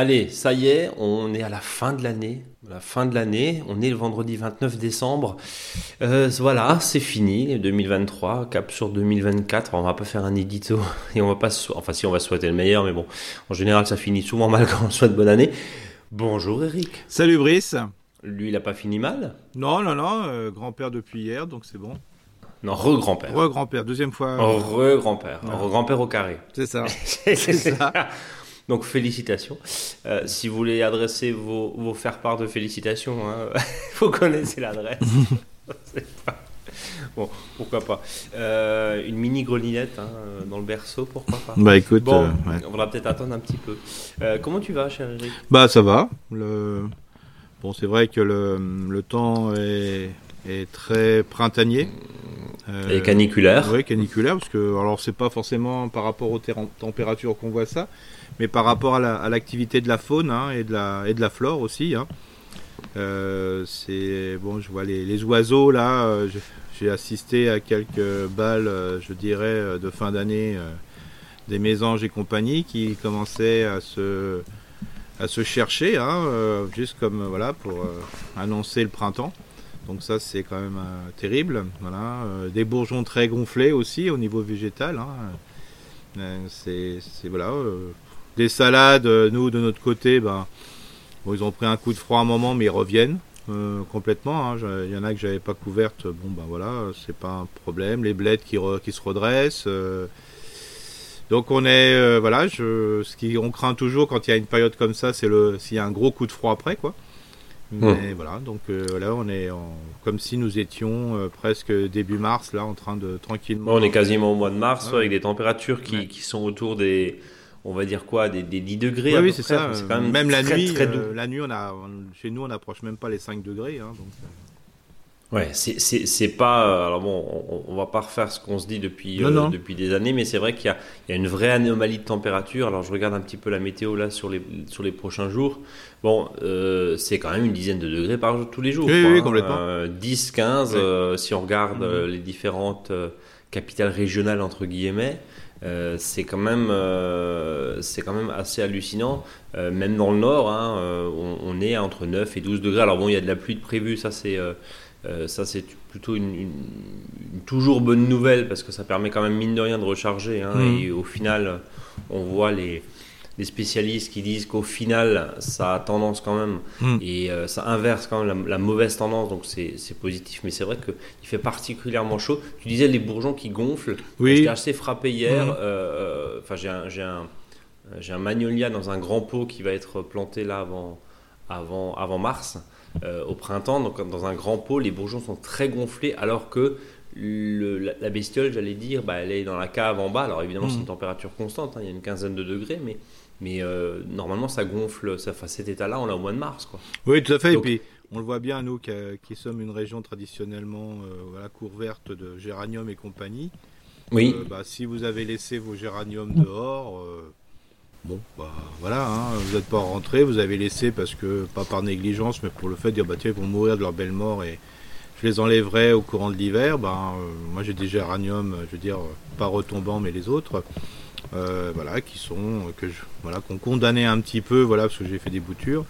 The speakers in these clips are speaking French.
Allez, ça y est, on est à la fin de l'année. La fin de l'année, on est le vendredi 29 décembre. Euh, voilà, c'est fini, 2023, cap sur 2024. On va pas faire un édito et on va pas, enfin si on va souhaiter le meilleur, mais bon, en général ça finit souvent mal quand on souhaite bonne année. Bonjour Eric. Salut Brice. Lui, il a pas fini mal. Non, non, non, euh, grand-père depuis hier, donc c'est bon. Non, re-grand-père. Re-grand-père, deuxième fois. Re-grand-père. Ouais. Re-grand-père au carré. C'est ça. C'est ça. Donc félicitations. Euh, si vous voulez adresser vos, vos faire-part de félicitations, hein, vous connaissez l'adresse. Pas- Bon, pourquoi pas. Euh, une mini grelinette hein, dans le berceau, pourquoi pas. Bah écoute, Bon, euh, ouais. on va peut-être attendre un petit peu. Comment tu vas, cher Eric? Bah ça va. Le... Bon, c'est vrai que le, le temps est, est très printanier. Euh, Et caniculaire. Oui, caniculaire, parce que alors c'est pas forcément par rapport aux températures qu'on voit ça, mais par rapport à la- à l'activité de la faune hein, et, de la, et de la flore aussi. hein. Euh, c'est bon, je vois les, les oiseaux là. euh, j'ai- assisté à quelques balles, je dirais, de fin d'année des mésanges et compagnie qui commençaient à se à se chercher, hein, euh, juste comme euh, voilà pour euh, annoncer le printemps. Donc ça c'est quand même terrible. Voilà, des bourgeons très gonflés aussi au niveau végétal. hein. C'est voilà. des salades, nous de notre côté, ben ils ont pris un coup de froid un moment, mais ils reviennent complètement. hein. Il y en a que j'avais pas couvertes. Bon ben voilà, c'est pas un problème. Les bleds qui, re- qui se redressent. Donc on est euh, voilà, je, ce qui on craint toujours quand il y a une période comme ça, c'est le s'il y a un gros coup de froid après quoi. Mais voilà, donc euh, là on est en, comme si nous étions euh, presque début mars là en train de tranquillement. On est quasiment au mois de mars, Ouais. ouais, avec des températures qui, Ouais. qui sont autour des, on va dire quoi, des, des 10 degrés. Oui, à oui, c'est ça. Quand même la très, nuit, très euh, doux. la nuit, on a, on- chez nous, on n'approche même pas les 5 degrés. hein, donc. Ouais, c'est- c'est c'est pas. euh, Alors bon, on, on va pas refaire ce qu'on se dit depuis, Non, euh, depuis des années, mais c'est vrai qu'il y, a- il y a une vraie anomalie de température. Alors je regarde un petit peu la météo là sur les, sur les prochains jours. Bon, euh, c'est quand même une dizaine de degrés par jour, tous les jours. Oui, quoi, oui, hein. complètement. Euh, 10, 15, Ouais. euh, si on regarde Mhm. euh, les différentes euh, capitales régionales, entre guillemets. euh, c'est quand même euh, c'est quand même assez hallucinant Euh, même dans le nord hein, euh, on, on est entre 9 et 12 degrés alors bon il y a de la pluie de prévu ça c'est euh, ça, c'est plutôt une, une- une toujours bonne nouvelle parce que ça permet quand même, mine de rien, de recharger. hein, Mhm. Et au final, on voit les, les spécialistes qui disent qu'au final, ça a tendance quand même Mhm. et euh, ça inverse quand même la, la mauvaise tendance. Donc, c'est positif. Mais c'est vrai qu'il fait particulièrement chaud. Tu disais les bourgeons qui gonflent. Oui. J'étais assez frappé hier. Mhm. euh, euh, Enfin, j'ai un. magnolia dans un grand pot qui va être planté là avant, avant, avant mars, euh, au printemps. Donc, dans un grand pot, les bourgeons sont très gonflés, alors que le- la, la bestiole, j'allais dire, bah, elle est dans la cave en bas. Alors, évidemment, c'est une température constante, hein, il y a une quinzaine de degrés, mais, mais euh, normalement, ça gonfle. Ça, enfin, cet état-là, on l'a au mois de mars. Quoi. Oui, tout à fait. Donc- Et puis, on le voit bien, nous, qui, qui sommes une région traditionnellement euh, voilà, couverte de géranium et compagnie. Oui. Euh, bah, si vous avez laissé vos géraniums dehors, bon, bah voilà, hein, vous n'êtes pas rentré, vous avez laissé parce que, pas par négligence, mais pour le fait de dire, bah tiens, ils vont mourir de leur belle mort et je les enlèverai au courant de l'hiver. Ben, euh, moi j'ai des géraniums, je veux dire, pas retombants, mais les autres. euh, voilà, qui sont euh, que je, voilà qu'on condamnait un petit peu, voilà, parce que j'ai fait des boutures.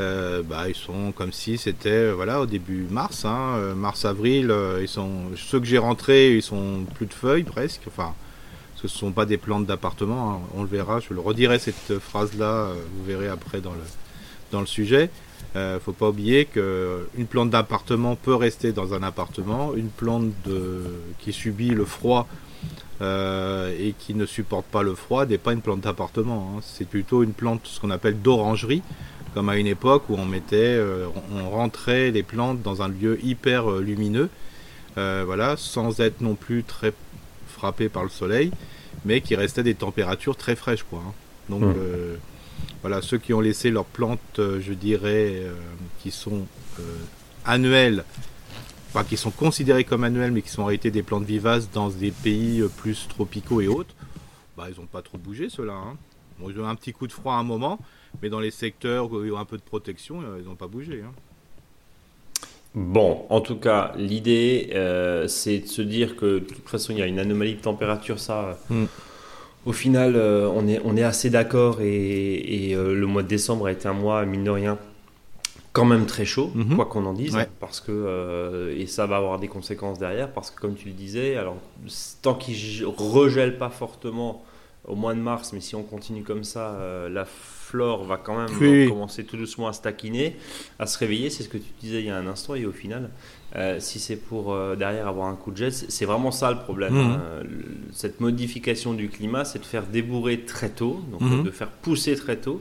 Euh, bah, ils sont comme si c'était euh, voilà au début mars, hein, mars avril. ils sont ceux que j'ai rentrés, ils sont plus de feuilles presque. Enfin, ce ne sont pas des plantes d'appartement. hein, on le verra. Je le redirai cette phrase là. vous verrez après dans le sujet. Euh, faut pas oublier que une plante d'appartement peut rester dans un appartement. Une plante qui subit le froid euh, et qui ne supporte pas le froid n'est pas une plante d'appartement. hein. C'est plutôt une plante, ce qu'on appelle d'orangerie, comme à une époque où on mettait, euh, on rentrait les plantes dans un lieu hyper euh, lumineux, euh, voilà, sans être non plus très frappé par le soleil, mais qui restait des températures très fraîches, quoi. hein. Donc Mm. euh, voilà, ceux qui ont laissé leurs plantes, euh, je dirais, euh, qui sont euh, annuelles, enfin qui sont considérées comme annuelles, mais qui sont en réalité des plantes vivaces dans des pays plus tropicaux et autres, bah, ils n'ont pas trop bougé ceux-là. hein. Bon, ils ont eu un petit coup de froid à un moment, mais dans les secteurs où il y a un peu de protection, ils n'ont pas bougé. hein. Bon, en tout cas, l'idée, euh, c'est de se dire que de toute façon, il y a une anomalie de température, ça. Mm. Au final, euh, on, est, on est assez d'accord et, et, euh, le mois de décembre a été un mois, mine de rien, quand même très chaud, Mhm. quoi qu'on en dise, Ouais. parce que et ça va avoir des conséquences derrière, parce que comme tu le disais, alors tant qu'il j- regèle pas fortement au mois de mars, mais si on continue comme ça, la flore va quand même Oui. commencer tout doucement à se taquiner, à se réveiller. C'est ce que tu disais il y a un instant, et au final, euh, si c'est pour euh, derrière avoir un coup de jet, c'est vraiment ça le problème. Mhm. hein. Le- Cette modification du climat, c'est de faire débourrer très tôt, donc Mhm. euh, de faire pousser très tôt,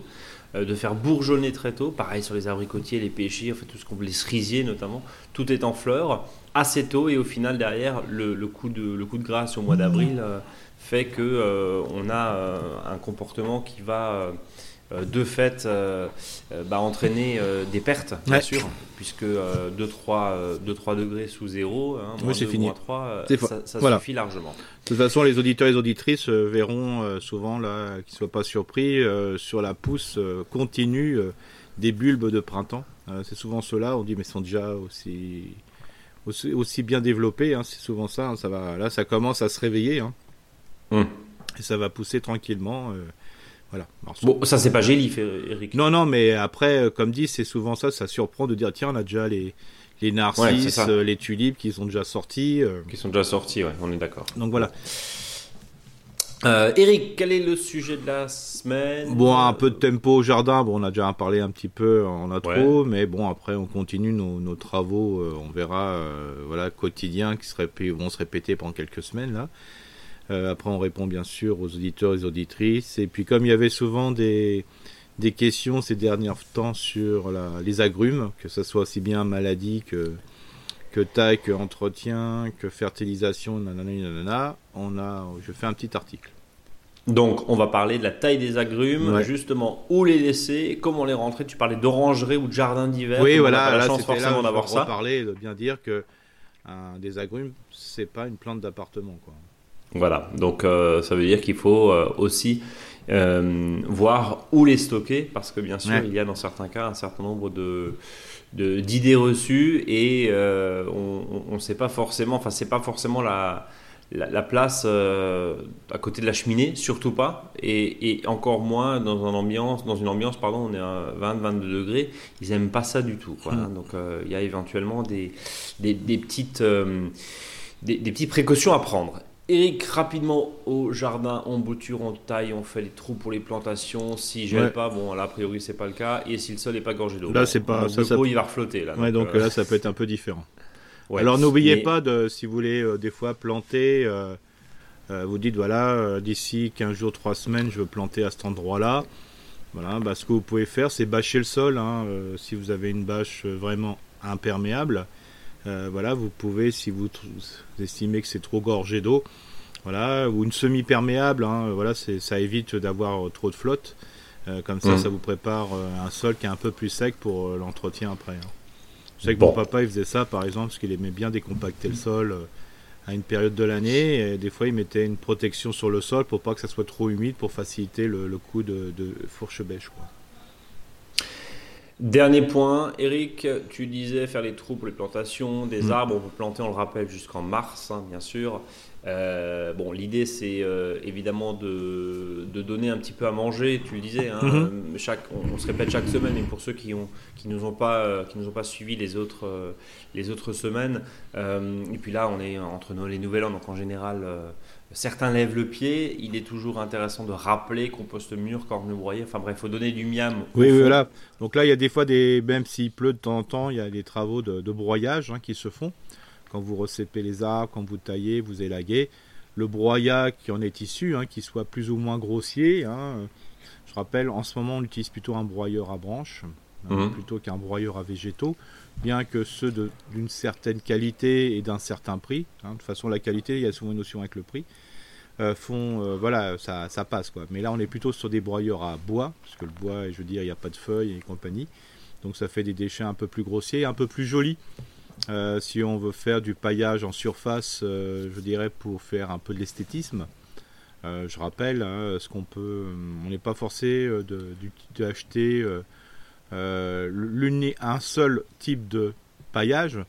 euh, de faire bourgeonner très tôt. Pareil sur les abricotiers, les pêchers, enfin tout ce qu'on les cerisiers notamment, tout est en fleurs assez tôt et au final derrière le, le coup de le coup de grâce au mois d'avril euh, fait que euh, on a euh, un comportement qui va euh, de fait bah, entraîner des pertes bien Ouais. sûr puisque 2-3 degrés sous zéro hein, moins fini. moins ça, ça voilà. suffit largement De toute façon, les auditeurs et les auditrices verront souvent, là, qu'ils ne soient pas surpris, sur la pousse continue des bulbes de printemps. C'est souvent ceux-là, on dit, mais ils sont déjà aussi, aussi, bien développés. hein, c'est souvent ça. hein, ça va, là, ça commence à se réveiller. hein, Hum. Et ça va pousser tranquillement. euh, voilà. Alors, bon ça c'est pas gélif Eric Non, non, mais après, euh, comme dit, c'est souvent ça. Ça surprend de dire, tiens, on a déjà les, les narcisses, euh, les tulipes qui sont déjà sortis. euh, qui sont déjà sortis ouais on est d'accord donc voilà. Euh, Eric, quel est le sujet de la semaine? Bon, un peu de tempo au jardin. Bon, on a déjà parlé un petit peu, on a Ouais. trop, mais bon, après, on continue nos, nos travaux, on verra, euh, voilà, quotidiens qui se répé- vont se répéter pendant quelques semaines, là. Euh, après, on répond bien sûr aux auditeurs et aux auditrices. Et puis, comme il y avait souvent des, des questions ces derniers temps sur la, les agrumes, que ce soit aussi bien maladie que, que taille, que entretien, que fertilisation, nanana, nanana, on a, je fais un petit article. Donc, on va parler de la taille des agrumes, Ouais. justement, où les laisser, comment les rentrer. Tu parlais d'orangerie ou de jardin d'hiver. Oui, on voilà, n'a pas la chance forcément d'avoir ça. reparler, de bien dire que un des agrumes, c'est pas une plante d'appartement, quoi. Voilà, donc euh, ça veut dire qu'il faut euh, aussi euh, voir où les stocker, parce que bien sûr, Ouais. il y a dans certains cas un certain nombre de d'idées reçues et on ne sait pas forcément, enfin c'est pas forcément la, la, la place à côté de la cheminée, surtout pas, et, et encore moins dans une ambiance, dans une ambiance, pardon, on est à 20-22 degrés, ils aiment pas ça du tout. quoi, hein. donc euh, il y a éventuellement des, des, des petites, des, des petites précautions à prendre. Eric, rapidement au jardin, on bouture, on taille, on fait les trous pour les plantations. Si gèle Ouais. pas, bon là a priori c'est pas le cas. Et si le sol est pas gorgé d'eau, Là, c'est pas- ça, ça- dépôt, il va reflotter là. Ouais, donc euh, là, ça peut être un peu différent. ouais. Alors, n'oubliez Mais- pas de, si vous voulez, euh, des fois planter, euh, vous dites, voilà, d'ici 15 jours, 3 semaines, je veux planter à cet endroit-là. Voilà, bah, ce que vous pouvez faire, c'est bâcher le sol. hein, si vous avez une bâche vraiment imperméable, euh, voilà, vous pouvez, si vous, estimez que c'est trop gorgé d'eau, voilà, ou une semi-perméable, hein, voilà, c'est, ça évite d'avoir euh, trop de flotte. Euh, comme ça, Mhm. ça vous prépare un sol qui est un peu plus sec pour l'entretien après. hein. Je sais que Bon. mon papa, il faisait ça, par exemple, parce qu'il aimait bien décompacter le sol à une période de l'année. Et des fois, il mettait une protection sur le sol pour pas que ça soit trop humide, pour faciliter le, le coup de, de fourche-bêche. quoi. Dernier point, Eric, tu disais faire les trous pour les plantations, des Mm. arbres, on peut planter, on le rappelle, jusqu'en mars, hein, bien sûr. Euh, bon, l'idée c'est euh, évidemment de, de donner un petit peu à manger, tu le disais, hein, Mhm. euh, chaque, on, on se répète chaque semaine, mais pour ceux qui ont qui nous ont pas euh, qui nous ont pas suivi les autres les autres semaines, et puis là on est entre Noël et Nouvel An, donc en général certains lèvent le pied. Il est toujours intéressant de rappeler compost mûr, corne broyée. Enfin bref, faut donner du miam. Oui, voilà. Donc là, il y a des fois, des, même s'il pleut de temps en temps, il y a des travaux de, de broyage hein, qui se font. Quand vous recépez les arbres, quand vous taillez, vous élaguez. Le broyat qui en est issu, hein, qui soit plus ou moins grossier. hein. Je rappelle, en ce moment, on utilise plutôt un broyeur à branches Mhm. plutôt qu'un broyeur à végétaux. Bien que ceux d'une certaine qualité et d'un certain prix, hein, de toute façon, la qualité, il y a souvent une notion avec le prix, euh, font, euh, voilà, ça, ça passe quoi. Mais là, on est plutôt sur des broyeurs à bois, parce que le bois, je veux dire, il n'y a pas de feuilles et compagnie. Donc ça fait des déchets un peu plus grossiers, un peu plus jolis. Euh, si on veut faire du paillage en surface, je dirais pour faire un peu de l'esthétisme. Je rappelle, hein, ce qu'on peut, on n'est pas forcé d'acheter un seul type de paillage.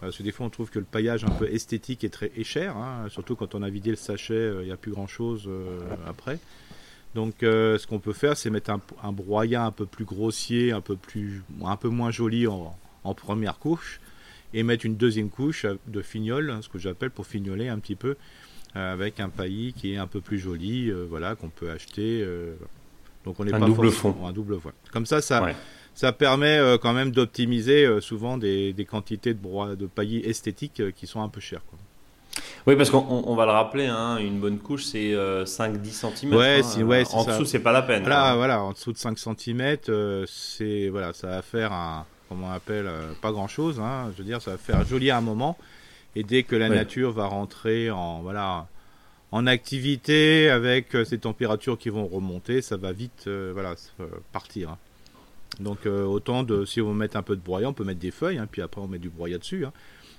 Parce que des fois, on trouve que le paillage un peu esthétique est très est cher, hein, surtout quand on a vidé le sachet, il n'y a plus grand chose après. Donc, ce qu'on peut faire, c'est mettre un, un, broyat un peu plus grossier, un peu, plus, un peu moins joli en, en première couche, et mettre une deuxième couche de fignol, hein, ce que j'appelle pour fignoler un petit peu, euh, avec un paillis qui est un peu plus joli, euh, voilà, qu'on peut acheter. Euh, donc on n'est pas double fond. Un double fond. Comme ça, ça, ça permet quand même d'optimiser souvent des, quantités de, broie, de paillis esthétiques qui sont un peu chères. Oui, parce qu'on va le rappeler, hein, une bonne couche, c'est 5-10 cm. Ouais, hein. ouais, en dessous, c'est pas la peine. Voilà, voilà, en dessous de 5 cm, c'est voilà, ça va faire un, comme on appelle, euh, pas grand chose. Hein. Je veux dire, ça va faire joli à un moment. Et dès que la nature va rentrer en, voilà, en activité avec euh, ces températures qui vont remonter, ça va vite euh, voilà, partir. Hein. Donc autant de, si on veut mettre un peu de broyat, on peut mettre des feuilles, hein, puis après on met du broyat dessus.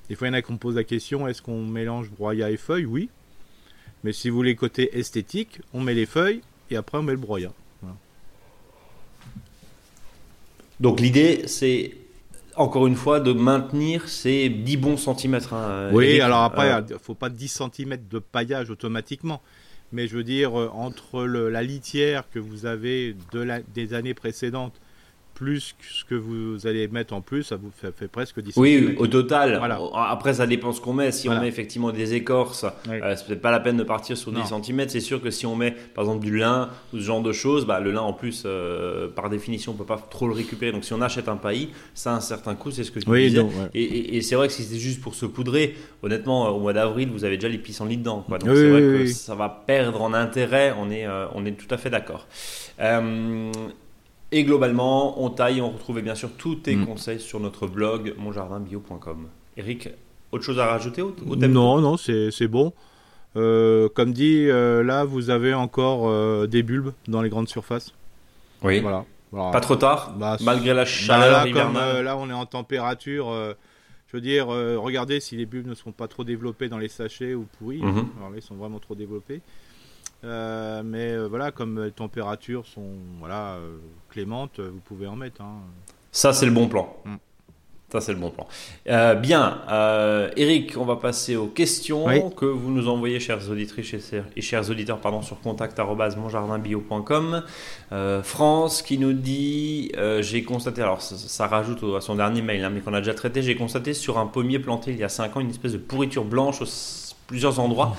Des fois il y en a qui me posent la question, est-ce qu'on mélange broyat et feuilles? Oui. Mais si vous voulez côté esthétique, on met les feuilles et après on met le broyat. Donc l'idée, c'est encore une fois de maintenir ces 10 bons centimètres. Hein, oui, alors après, il ne faut pas 10 centimètres de paillage automatiquement. Mais je veux dire, euh, entre la litière que vous avez de des années précédentes plus ce que vous allez mettre en plus, ça vous fait, presque 10 Oui, au total. Après, ça dépend ce qu'on met. Si on met effectivement des écorces, euh, c'est peut-être pas la peine de partir sur 10 cm. C'est sûr que si on met par exemple du lin ou ce genre de choses, bah, le lin en plus, euh, par définition, on peut pas trop le récupérer. Donc si on achète un paillis, ça a un certain coût, c'est ce que tu disais. et, c'est vrai que si c'était juste pour se poudrer, honnêtement, au mois d'avril, vous avez déjà les pissenlits dedans. Donc c'est vrai que ça va perdre en intérêt. On est, euh, on est tout à fait d'accord. Et globalement, on taille, on retrouve bien sûr tous tes mm. conseils sur notre blog monjardinbio.com. Eric, autre chose à rajouter au, thème Non, non, c'est bon. Euh, comme dit, euh, là, vous avez encore euh, des bulbes dans les grandes surfaces. Oui. Voilà. Pas trop tard, bah, malgré la bah, chaleur là, comme, là, on est en température. je veux dire, regardez si les bulbes ne sont pas trop développés dans les sachets ou pourris. Mhm. Alors là, ils sont vraiment trop développés. Euh, mais euh, voilà, comme les températures sont voilà, euh, clémentes, vous pouvez en mettre. Hein. Ça, c'est le bon plan. Mm. Ça, c'est le bon plan. bien, Eric, on va passer aux questions que vous nous envoyez, chers auditrices et chers auditeurs, pardon, sur contact.monjardinbio.com. France qui nous dit J'ai constaté, alors ça, rajoute à son dernier mail, hein, mais qu'on a déjà traité, j'ai constaté sur un pommier planté il y a 5 ans une espèce de pourriture blanche à plusieurs endroits.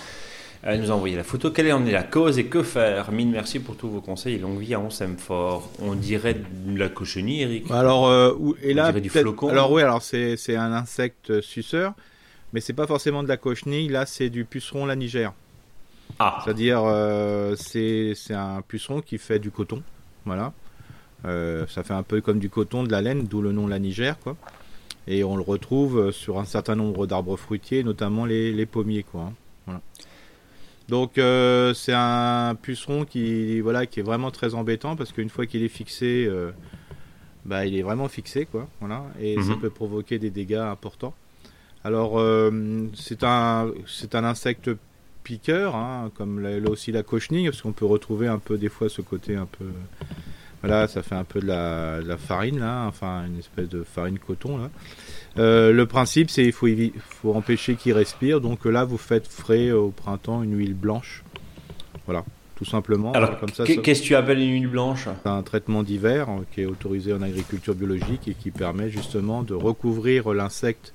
Elle nous a envoyé la photo. Quelle en est la cause et que faire? Mine, merci pour tous vos conseils longue vie à On s'aime fort. On dirait de la cochenille, Eric Alors, euh, et là, on dirait du flocon. Alors, oui, alors c'est, un insecte suceur, mais c'est pas forcément de la cochenille. Là, c'est du puceron lanigère. Ah. C'est-à-dire, euh, c'est, un puceron qui fait du coton. Voilà. Euh, ça fait un peu comme du coton, de la laine, d'où le nom lanigère, quoi. Et on le retrouve sur un certain nombre d'arbres fruitiers, notamment les, pommiers, quoi. Hein. Voilà. Donc euh, c'est un puceron qui voilà qui est vraiment très embêtant parce qu'une fois qu'il est fixé, euh, bah, il est vraiment fixé quoi, voilà, et ça mhm. peut provoquer des dégâts importants. Alors euh, c'est un c'est un insecte piqueur, hein, comme là, aussi la cochenille, parce qu'on peut retrouver un peu des fois ce côté un peu voilà, ça fait un peu de la, de la farine là, enfin une espèce de farine coton là. Euh, le principe, c'est il faut, faut empêcher qu'il respire. Donc là, vous faites frais au printemps une huile blanche. Voilà, tout simplement. Alors, qu'est-ce que tu appelles une huile blanche? C'est un traitement d'hiver hein, qui est autorisé en agriculture biologique et qui permet justement de recouvrir l'insecte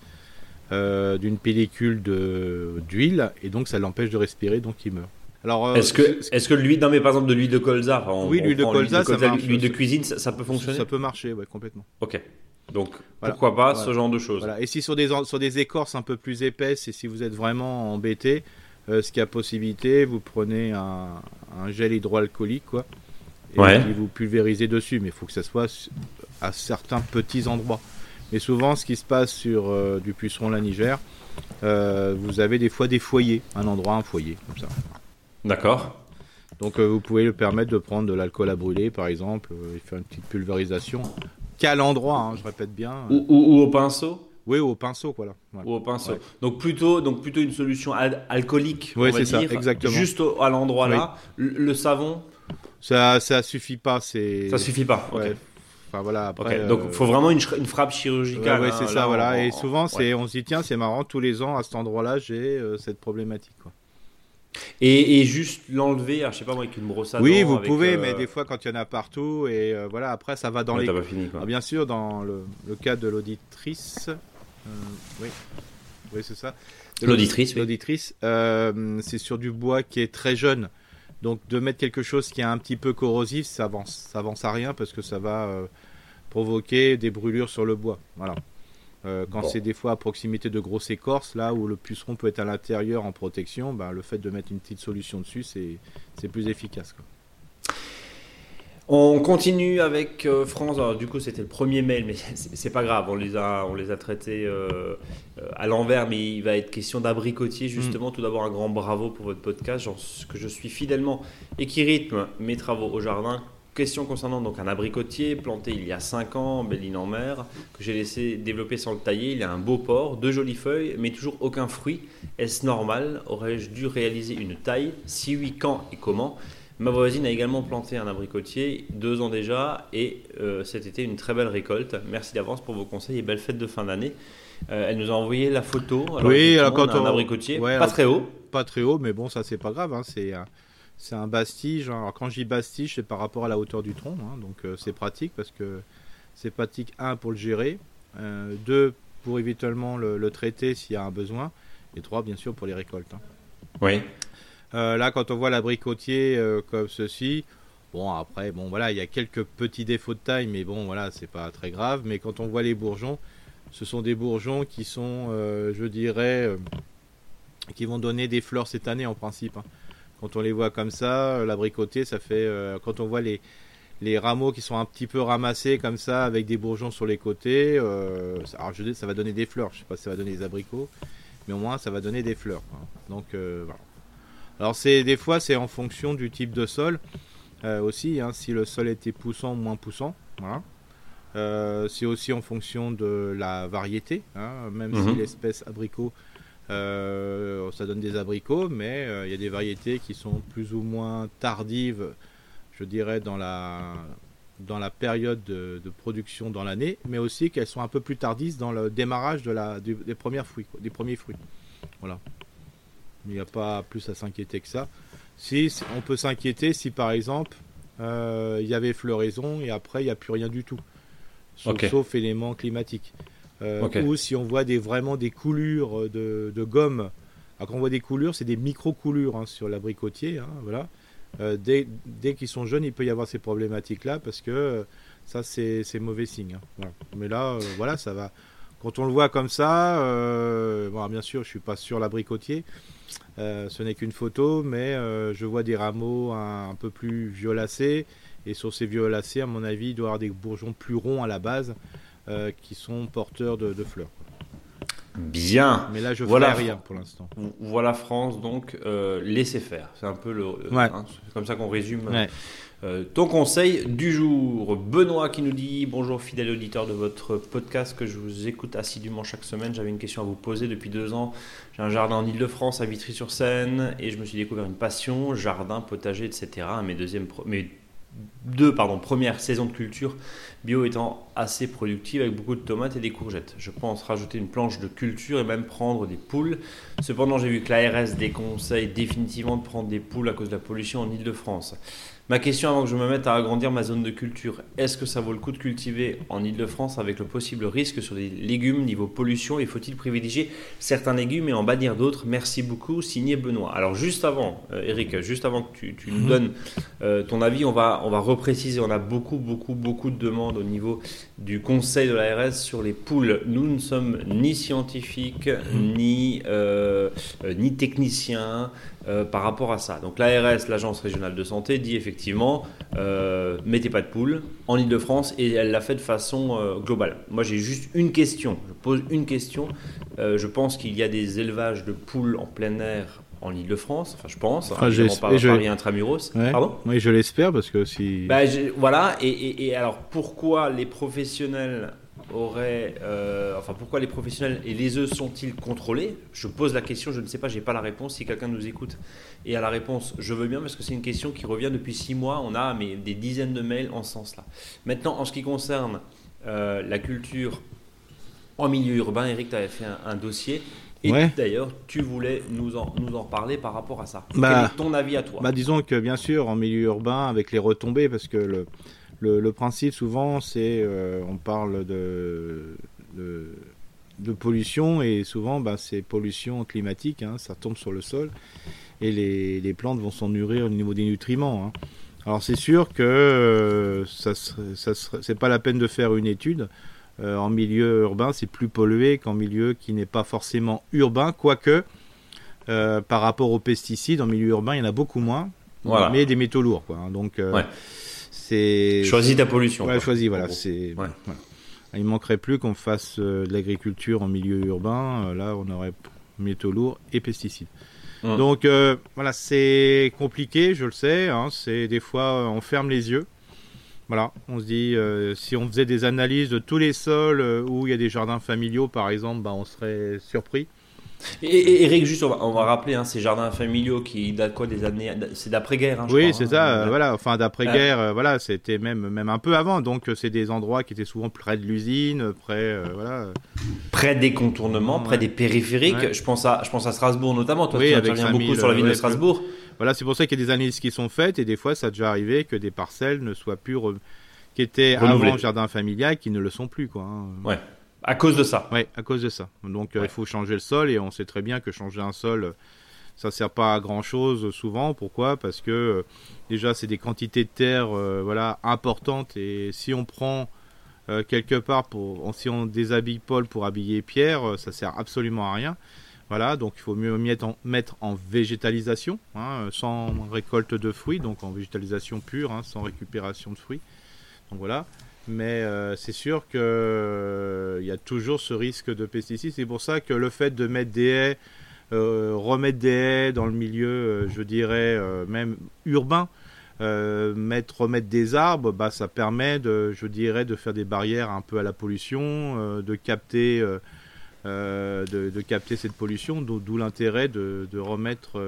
euh, d'une pellicule d'huile et donc ça l'empêche de respirer, donc il meurt. Alors, euh, est-ce que, est-ce que l'huile, non mais par exemple de l'huile de colza, oui, l'huile de colza, l'huile de, cuisine, ça, peut fonctionner. Ça peut marcher, ouais, complètement. Ok. Donc, pourquoi pas ce genre de choses. Et si sur des, sur des écorces un peu plus épaisses et si vous êtes vraiment embêté, euh, ce qui a possibilité, vous prenez un, gel hydroalcoolique, quoi, et vous pulvérisez dessus. Mais il faut que ça soit à certains petits endroits. Mais souvent, ce qui se passe sur euh, du puceron la Niger, euh, vous avez des fois des foyers, un endroit, un foyer, comme ça. D'accord. Donc vous pouvez le permettre de prendre de l'alcool à brûler, par exemple, et faire une petite pulvérisation qu'à l'endroit, hein, je répète bien. Ou, au pinceau oui, au pinceau, voilà. Ou au pinceau. Donc plutôt, donc plutôt une solution alcoolique, oui, c'est ça, exactement. Juste à l'endroit là. Le, savon. Ça, ça suffit pas, c'est. Ça suffit pas. Enfin voilà. Après, donc euh, il faut vraiment une, frappe chirurgicale. Ouais, hein, c'est là, ça, voilà. Et en- souvent, c'est, on se dit, tiens, c'est marrant, tous les ans, à cet endroit-là, j'ai euh, cette problématique. Quoi. Et, et juste l'enlever, alors, je sais pas moi, avec une brosse à oui, dents, vous avec, pouvez, euh, mais des fois, quand il y en a partout, et euh, voilà, après, ça va dans ouais, les. pas fini quoi. Ah, bien sûr, dans le, le cas de l'auditrice. euh, oui, oui c'est ça. L'auditrice, oui. L'auditrice, euh, c'est sur du bois qui est très jeune. Donc, de mettre quelque chose qui est un petit peu corrosif, ça avance, ça avance à rien parce que ça va provoquer des brûlures sur le bois. Voilà. Euh, quand Bon. c'est des fois à proximité de grosses écorces, là où le puceron peut être à l'intérieur en protection, ben, le fait de mettre une petite solution dessus, c'est plus efficace. Quoi. On continue avec euh, France. Alors, du coup, c'était le premier mail, mais c'est pas grave. On les a, on les a traités euh, à l'envers, mais il va être question d'abricotier justement. Tout d'abord, un grand bravo pour votre podcast, genre, ce que je suis fidèlement et qui rythme mes travaux au jardin. Question concernant donc un abricotier planté il y a 5 ans en Belline en mer que j'ai laissé développer sans le tailler. Il a un beau port, deux jolies feuilles, mais toujours aucun fruit. Est-ce normal? Aurais-je dû réaliser une taille? Si oui, quand et comment? Ma voisine a également planté un abricotier deux ans déjà et euh, cet été une très belle récolte. Merci d'avance pour vos conseils et belle fête de fin d'année. Euh, elle nous a envoyé la photo. Alors, Oui, alors quand on a un abricotier, Ouais, pas alors- très haut. Pas très haut, mais bon, ça c'est pas grave. hein, C'est c'est un bastige. Alors, quand je dis bastige, c'est par rapport à la hauteur du tronc. hein, donc euh, c'est pratique parce que c'est pratique, un, pour le gérer. euh, deux, pour éventuellement le, le traiter s'il y a un besoin. Et trois, bien sûr, pour les récoltes. hein. Oui. Euh, là, quand on voit l'abricotier comme ceci, bon, après, bon, voilà, il y a quelques petits défauts de taille, mais bon, voilà, c'est pas très grave. Mais quand on voit les bourgeons, ce sont des bourgeons qui sont, je dirais, qui vont donner des fleurs cette année en principe. hein. Quand on les voit comme ça, euh, l'abricotier, ça fait, euh, quand on voit les les rameaux qui sont un petit peu ramassés comme ça avec des bourgeons sur les côtés, euh, ça- alors je dis, ça va donner des fleurs. Je sais pas si ça va donner des abricots, mais au moins ça va donner des fleurs. quoi. Donc voilà. Alors c'est des fois c'est en fonction du type de sol aussi, hein, si le sol était poussant ou moins poussant. Voilà. Euh, c'est aussi en fonction de la variété, hein, même si Mhm. l'espèce abricot, euh, ça donne des abricots, mais euh, il y a des variétés qui sont plus ou moins tardives, je dirais, dans la, dans la période de, de production dans l'année, mais aussi qu'elles sont un peu plus tardives dans le démarrage de la, du- des, premières fruits, quoi, des premiers fruits. Voilà. Il n'y a pas plus à s'inquiéter que ça. Si on peut s'inquiéter si par exemple euh, il y avait floraison et après il n'y a plus rien du tout, sauf, Ok. sauf éléments climatiques. Euh. Ou si on voit des, vraiment des coulures de, de gomme. Alors quand on voit des coulures, c'est des micro-coulures hein, sur l'abricotier. hein, voilà. Euh, dès dès qu'ils sont jeunes, il peut y avoir ces problématiques-là parce que euh, ça c'est mauvais signe. hein. Voilà. Mais là, euh, voilà, ça va. Quand on le voit comme ça, euh, bon, bien sûr, je suis pas sur l'abricotier. Euh, ce n'est qu'une photo, mais euh, je vois des rameaux un, un peu plus violacés. Et sur ces violacés, à mon avis, il doit y avoir des bourgeons plus ronds à la base euh, qui sont porteurs de, de fleurs. Bien. Mais là, je Voilà. ferai rien pour l'instant. Voilà France, donc euh, laissez faire. C'est un peu le. euh, Ouais. hein, c'est comme ça qu'on résume Ouais. euh, ton conseil du jour. Benoît qui nous dit Bonjour, fidèle auditeur de votre podcast que je vous écoute assidûment chaque semaine. J'avais une question à vous poser depuis deux ans. J'ai un jardin en Ile-de-France à Vitry-sur-Seine et je me suis découvert une passion jardin, potager, etc. Mes, deuxièmes, pro- mes deux pardon, premières saisons de culture bio étant assez productives avec beaucoup de tomates et des courgettes. Je pense rajouter une planche de culture et même prendre des poules. Cependant, j'ai vu que l'ARS déconseille définitivement de prendre des poules à cause de la pollution en Ile-de-France. Ma question avant que je me mette à agrandir ma zone de culture, est-ce que ça vaut le coup de cultiver en Ile-de-France avec le possible risque sur des légumes niveau pollution et faut-il privilégier certains légumes et en bannir d'autres? Merci beaucoup, signé Benoît. Alors juste avant, euh, Eric, juste avant que tu, tu nous donnes euh, ton avis, on va, on va repréciser, on a beaucoup, beaucoup, beaucoup de demandes au niveau du conseil de l'ARS sur les poules. Nous ne sommes ni scientifiques, ni, euh, euh, ni techniciens euh, par rapport à ça. Donc l'ARS, l'Agence régionale de santé, dit effectivement, euh, mettez pas de poules en Ile-de-France et elle l'a fait de façon euh, globale. Moi j'ai juste une question, je pose une question. Je pense qu'il y a des élevages de poules en plein air en Ile-de-France, enfin je pense, hein, j'espère- pas à je- Paris intramuros. Ouais. Pardon? Oui, je l'espère parce que si. bah, voilà, et, et- et alors pourquoi les professionnels auraient, euh, enfin pourquoi les professionnels et les œufs sont-ils contrôlés? Je pose la question, je ne sais pas, j'ai pas la réponse. Si quelqu'un nous écoute et a la réponse, je veux bien parce que c'est une question qui revient depuis six mois. On a mais, des dizaines de mails en ce sens-là. Maintenant, en ce qui concerne euh, la culture en milieu urbain, Eric, tu avais fait un, dossier. Et d'ailleurs, tu voulais nous en, nous en parler par rapport à ça. Bah, Quel est ton avis à toi? bah, Disons que bien sûr, en milieu urbain, avec les retombées, parce que le, le, principe souvent, c'est euh, on parle de, de, pollution et souvent, bah, c'est pollution climatique, hein, ça tombe sur le sol et les, les plantes vont s'en nourrir au niveau des nutriments. Hein. Alors c'est sûr que euh, ça, ça c'est pas la peine de faire une étude. Euh, en milieu urbain, c'est plus pollué qu'en milieu qui n'est pas forcément urbain, quoique par rapport aux pesticides, en milieu urbain, il y en a beaucoup moins, mais des métaux lourds. Quoi, hein. donc c'est choisis ta pollution. Ouais, choisis. Voilà, c'est. Voilà. Il manquerait plus qu'on fasse euh, de l'agriculture en milieu urbain. Euh, là, on aurait métaux lourds et pesticides. Donc euh, voilà, c'est compliqué, je le sais. Hein, c'est des fois on ferme les yeux. Voilà, on se dit si on faisait des analyses de tous les sols où il y a des jardins familiaux, par exemple, bah, on serait surpris. Et, Eric, juste, on va, rappeler hein, ces jardins familiaux qui datent quoi des années. C'est d'après-guerre, hein, Oui, c'est hein. ça, euh, voilà. Enfin, d'après-guerre, euh, voilà, c'était même, même un peu avant. Donc, euh, c'est des endroits qui étaient souvent près de l'usine, près. voilà. Près des contournements, près des périphériques. Je, pense à, je pense à Strasbourg notamment. Toi, oui, tu interviens beaucoup sur la ville de Strasbourg. Voilà, c'est pour ça qu'il y a des analyses qui sont faites et des fois, ça a déjà arrivé que des parcelles ne soient plus. qui étaient avant jardin familial qui ne le sont plus, quoi. Ouais. À cause de ça. Oui, à cause de ça. Donc euh, il faut changer le sol et on sait très bien que changer un sol, ça sert pas à grand chose souvent. Pourquoi? Parce que euh, déjà c'est des quantités de terre, euh, voilà, importantes et si on prend quelque part pour, si on déshabille Paul pour habiller Pierre, ça sert absolument à rien. Voilà, donc il faut mieux mettre en, mettre en végétalisation, hein, sans récolte de fruits, donc en végétalisation pure, hein, sans récupération de fruits. Donc voilà. Mais euh, c'est sûr qu'il euh, y a toujours ce risque de pesticides. C'est pour ça que le fait de mettre des haies, euh, remettre des haies dans le milieu, je dirais même urbain, mettre, remettre des arbres, bah, ça permet de, je dirais, de faire des barrières un peu à la pollution, de capter, de, capter cette pollution, d'où l'intérêt de, remettre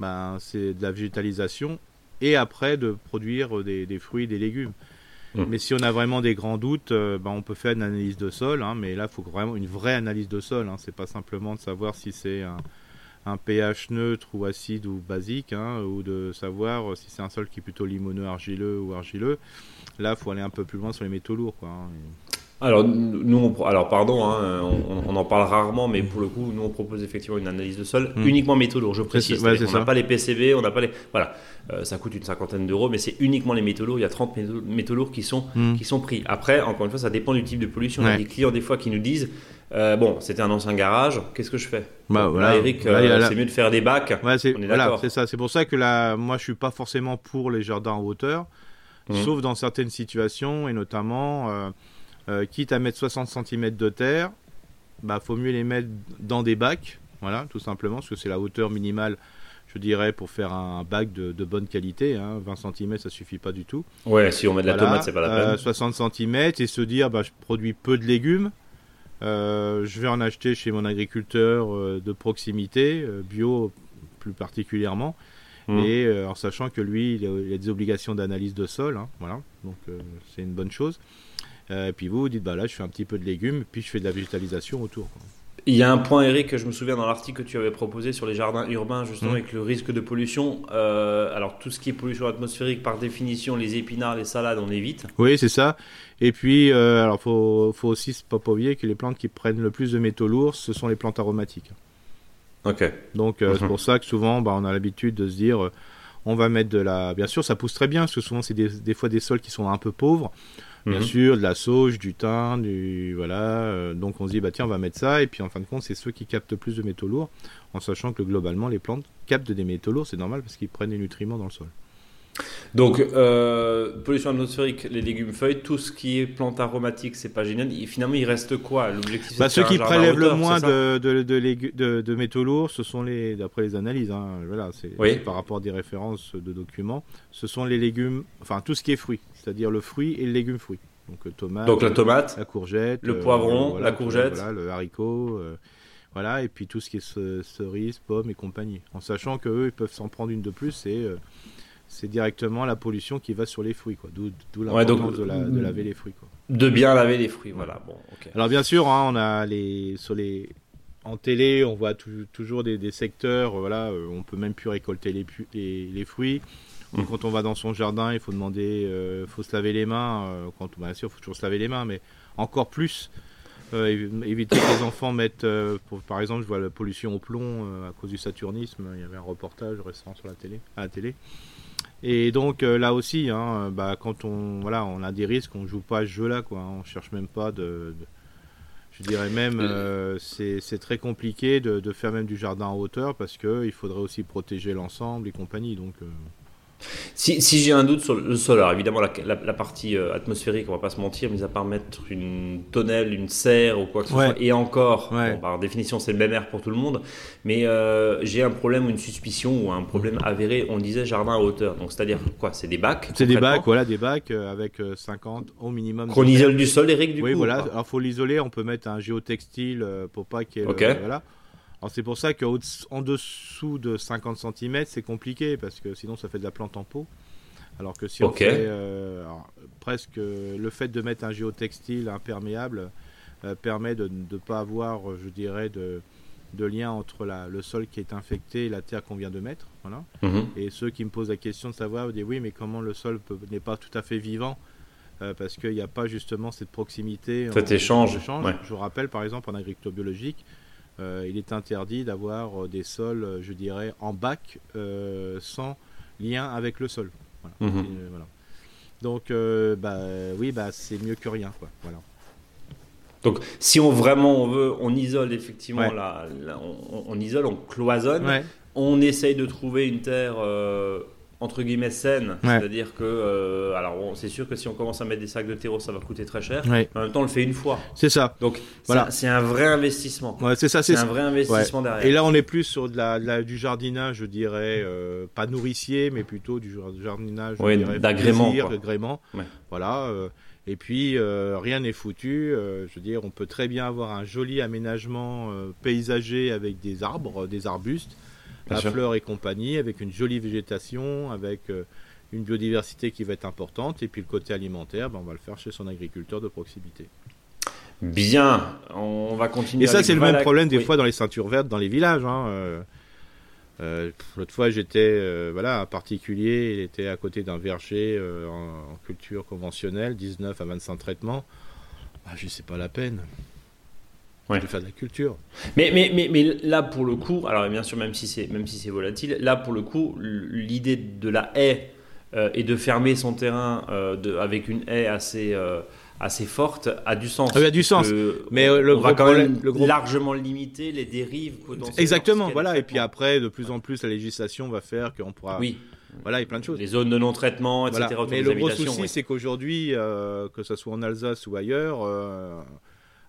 ben, de la végétalisation et après de produire des, des fruits, des légumes. Mm. Mais si on a vraiment des grands doutes, euh, ben, on peut faire une analyse de sol. Hein, mais là, il faut vraiment une vraie analyse de sol. Hein, c'est pas simplement de savoir si c'est un, pH neutre ou acide ou basique, hein, ou de savoir si c'est un sol qui est plutôt limoneux, argileux ou argileux. Là, il faut aller un peu plus loin sur les métaux lourds. Quoi, hein, alors, nous, alors pardon, hein, on, en parle rarement, mais pour le coup, nous on propose effectivement une analyse de sol mm. uniquement métaux lourds. Je précise, on n'a pas les PCB, on n'a pas les, voilà, euh, ça coûte une cinquantaine d'euros, mais c'est uniquement les métaux lourds. Il y a 30 métaux lourds qui sont mm. qui sont pris. Après, encore une fois, ça dépend du type de pollution. On a des clients des fois qui nous disent, euh, bon, c'était un ancien garage, qu'est-ce que je fais? Bah, voilà. Eric, euh, c'est mieux de faire des bacs. c'est, voilà, c'est ça. C'est pour ça que là, moi, je suis pas forcément pour les jardins en hauteur, mm. sauf dans certaines situations et notamment. Euh, quitte à mettre 60 cm de terre, bah faut mieux les mettre dans des bacs, voilà, tout simplement, parce que c'est la hauteur minimale, je dirais, pour faire un bac de, bonne qualité. 20 hein. cm, ça suffit pas du tout. Ouais, si on met de la tomate, c'est pas la peine. 60 euh, cm et se dire, bah, je produis peu de légumes. Euh, je vais en acheter chez mon agriculteur de proximité, bio plus particulièrement, mmh. et en sachant que lui, il a, des obligations d'analyse de sol, hein, voilà, donc c'est une bonne chose. Euh, et puis vous, vous dites, bah là, je fais un petit peu de légumes, puis je fais de la végétalisation autour. Il y a un point, Eric, que je me souviens dans l'article que tu avais proposé sur les jardins urbains, justement, mmh. avec le risque de pollution. Euh, alors, tout ce qui est pollution atmosphérique, par définition, les épinards, les salades, on évite. Oui, c'est ça. Et puis, euh, alors, faut, faut aussi pas oublier que les plantes qui prennent le plus de métaux lourds, ce sont les plantes aromatiques. Ok. Donc, euh, c'est mmh. pour ça que souvent, bah, on a l'habitude de se dire, on va mettre de la. Bien sûr, ça pousse très bien, parce que souvent, c'est des, des fois des sols qui sont un peu pauvres. Bien mhm. sûr, de la sauge, du thym, du voilà. Euh, donc on se dit bah tiens on va mettre ça et puis en fin de compte c'est ceux qui captent plus de métaux lourds, en sachant que globalement les plantes captent des métaux lourds, c'est normal parce qu'ils prennent des nutriments dans le sol. Donc, euh, pollution atmosphérique, les légumes feuilles, tout ce qui est plantes aromatiques, c'est pas génial. Et finalement, il reste quoi? L'objectif, bah, Ceux qui prélèvent le moins de, de, de, métaux lourds, ce sont les, d'après les analyses, hein, voilà, c'est par rapport à des références de documents, ce sont les légumes, enfin tout ce qui est fruits, c'est-à-dire le fruit et le légume fruit. Donc euh, tomate, Donc la tomate, la courgette, le euh, poivron, voilà, la courgette. voilà, le haricot, euh, voilà, et puis tout ce qui est ce- cerises, pommes et compagnie. En sachant que eux, ils peuvent s'en prendre une de plus, et euh, c'est directement la pollution qui va sur les fruits, quoi. D'où Ouais, l'importance de, la- de laver les fruits, quoi. de bien laver les fruits. Voilà, bon. Alors bien sûr, hein, on a les sur les en télé, on voit tou- toujours des, des secteurs, euh, voilà, euh, on peut même plus récolter les, pu- les, les fruits. Donc, Mm. Quand on va dans son jardin, il faut demander, euh, faut se laver les mains. euh, quand, bien sûr, il faut toujours se laver les mains, mais encore plus euh, évi- éviter que les enfants mettent, pour- par exemple, je vois la pollution au plomb à cause du saturnisme. Il y avait un reportage récent sur la télé, à la télé. Et donc là aussi, hein, bah, quand on, voilà, on a des risques, on joue pas à ce jeu-là, quoi. hein. on cherche même pas de, de- je dirais même, euh, c'est très compliqué de, de faire même du jardin en hauteur parce que il faudrait aussi protéger l'ensemble et compagnie. Donc euh, Si, si j'ai un doute sur le sol, alors évidemment la, la- la partie euh, atmosphérique, on va pas se mentir, mis à part mettre une tonnelle, une serre ou quoi que ce Ouais. soit, et encore, Ouais. bon, par définition c'est le même air pour tout le monde, mais euh, j'ai un problème ou une suspicion ou un problème avéré, on disait jardin à hauteur, donc c'est-à-dire quoi C'est des bacs c'est des bacs, voilà, des bacs euh, avec euh, 50 au minimum. Qu'on isole du sol, Eric, du oui, coup voilà. ou pas? Alors faut l'isoler. On peut mettre un géotextile pour pas qu'il y ait. le- voilà. Alors c'est pour ça qu'en dessous de 50 cm, c'est compliqué parce que sinon ça fait de la plante en pot. Alors que si on fait euh, alors, presque le fait de mettre un géotextile imperméable euh, permet de ne pas avoir, je dirais, de, de lien entre la- le sol qui est infecté et la terre qu'on vient de mettre. Voilà. Mhm. Et ceux qui me posent la question de savoir, disent oui, mais comment le sol n'est pas tout à fait vivant euh, parce qu'il n'y a pas justement cette proximité. Cet en- échange, en échange. ouais. Je vous rappelle, par exemple, en agriculture biologique, il est interdit d'avoir euh, des sols, euh, je dirais, en bac euh, sans lien avec le sol. Voilà. Mhm. Et, euh, voilà. Donc, euh, bah, oui, bah, c'est mieux que rien. Quoi. Voilà. Donc si on vraiment on veut, on isole effectivement, Ouais. la, la- on, on isole, on cloisonne, Ouais. on essaye de trouver une terre euh, entre guillemets saine, Ouais. c'est-à-dire que, euh, alors bon, c'est sûr que si on commence à mettre des sacs de terreau, ça va coûter très cher. Ouais. En même temps, on le fait une fois, C'est ça. donc Voilà. c'est un vrai investissement. Ouais, c'est ça. C'est un vrai investissement derrière. Et là, on est plus sur de la, de la- du jardinage, je dirais, euh, pas nourricier, mais plutôt du jar- jardinage d'agrément. Voilà. euh, et puis, rien n'est foutu. je veux dire, on peut très bien avoir un joli aménagement paysager avec des arbres, des arbustes, Sûr. fleurs et compagnie, avec une jolie végétation, avec euh, une biodiversité qui va être importante. Et puis, le côté alimentaire, ben, on va le faire chez son agriculteur de proximité. Bien, on va continuer. Et ça, c'est le même problème des Oui. fois dans les ceintures vertes, dans les villages. Hein. euh, euh, L'autre fois, j'étais, euh, voilà, un particulier, il était à côté d'un verger en, en culture conventionnelle, 19 à 25 traitements. Ah, je sais pas la peine. Ouais. de faire de la culture. Mais, mais, mais, mais là, pour le coup, alors bien sûr, même si c'est même si c'est volatile, là, pour le coup, l'idée de la haie euh, et de fermer son terrain euh, de, avec une haie assez, euh, assez forte a du sens. Ah oui, a du sens. Mais, on, le on va gros quand même problème- le gros- largement limiter les dérives potentielles. Exactement, voilà. Et puis après, de plus en plus, la législation va faire qu'on pourra. Oui, Voilà, il y a plein de choses. les zones de non-traitement, etc. Voilà. Mais le gros souci, c'est qu'aujourd'hui, que ce soit en Alsace ou ailleurs,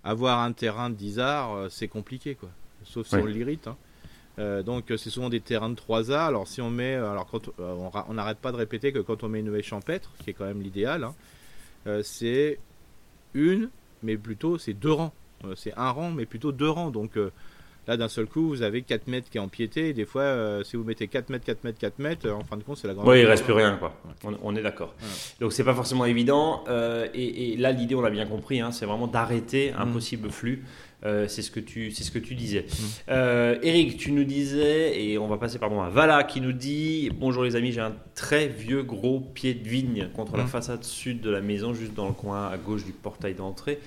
avoir un terrain de 10 arts, euh, c'est compliqué, quoi. Sauf si Ouais. on l'irrite. hein. Euh, donc, euh, c'est souvent des terrains de 3 arts. Alors, si on met, alors quand euh, on n'arrête pas de répéter que quand on met une haie champêtre, qui est quand même l'idéal, hein, euh, c'est une, mais plutôt c'est deux rangs. Euh, c'est un rang, mais plutôt deux rangs. Donc euh, là, d'un seul coup, vous avez 4 mètres qui est empiété. Et des fois, euh, si vous mettez 4 mètres, 4 mètres, 4 mètres, euh, en fin de compte, c'est la grande. Oui, il reste plus rien, quoi. On, on est d'accord. Voilà. Donc c'est pas forcément évident. euh, et, et là, l'idée, on l'a bien compris, hein, c'est vraiment d'arrêter un Mm. possible flux. Euh, c'est ce que tu, c'est ce que tu disais. Mm. Euh, Eric, tu nous disais, et on va passer pardon à Vala qui nous dit bonjour les amis, j'ai un très vieux gros pied de vigne contre la Mm. façade sud de la maison, juste dans le coin à gauche du portail d'entrée.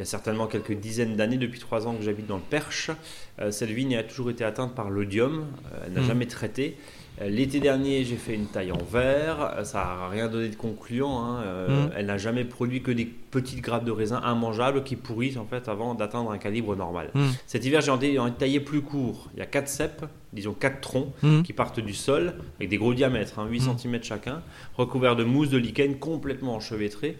Il y a certainement quelques dizaines d'années, depuis trois ans que j'habite dans le Perche. Euh, cette vigne a toujours été atteinte par l'odium. Euh, elle n'a Mm. jamais traité. Euh, L'été dernier, j'ai fait une taille en verre. Ça n'a rien donné de concluant. hein. Euh, Mm. Elle n'a jamais produit que des petites grappes de raisin immangeables qui pourrissent en fait avant d'atteindre un calibre normal. Mm. Cet hiver, j'ai envie de tailler plus court. Il y a quatre ceps, disons quatre troncs, qui partent du sol avec des gros diamètres, hein, 8 Mm. cm chacun, recouverts de mousse de lichen complètement enchevêtrée.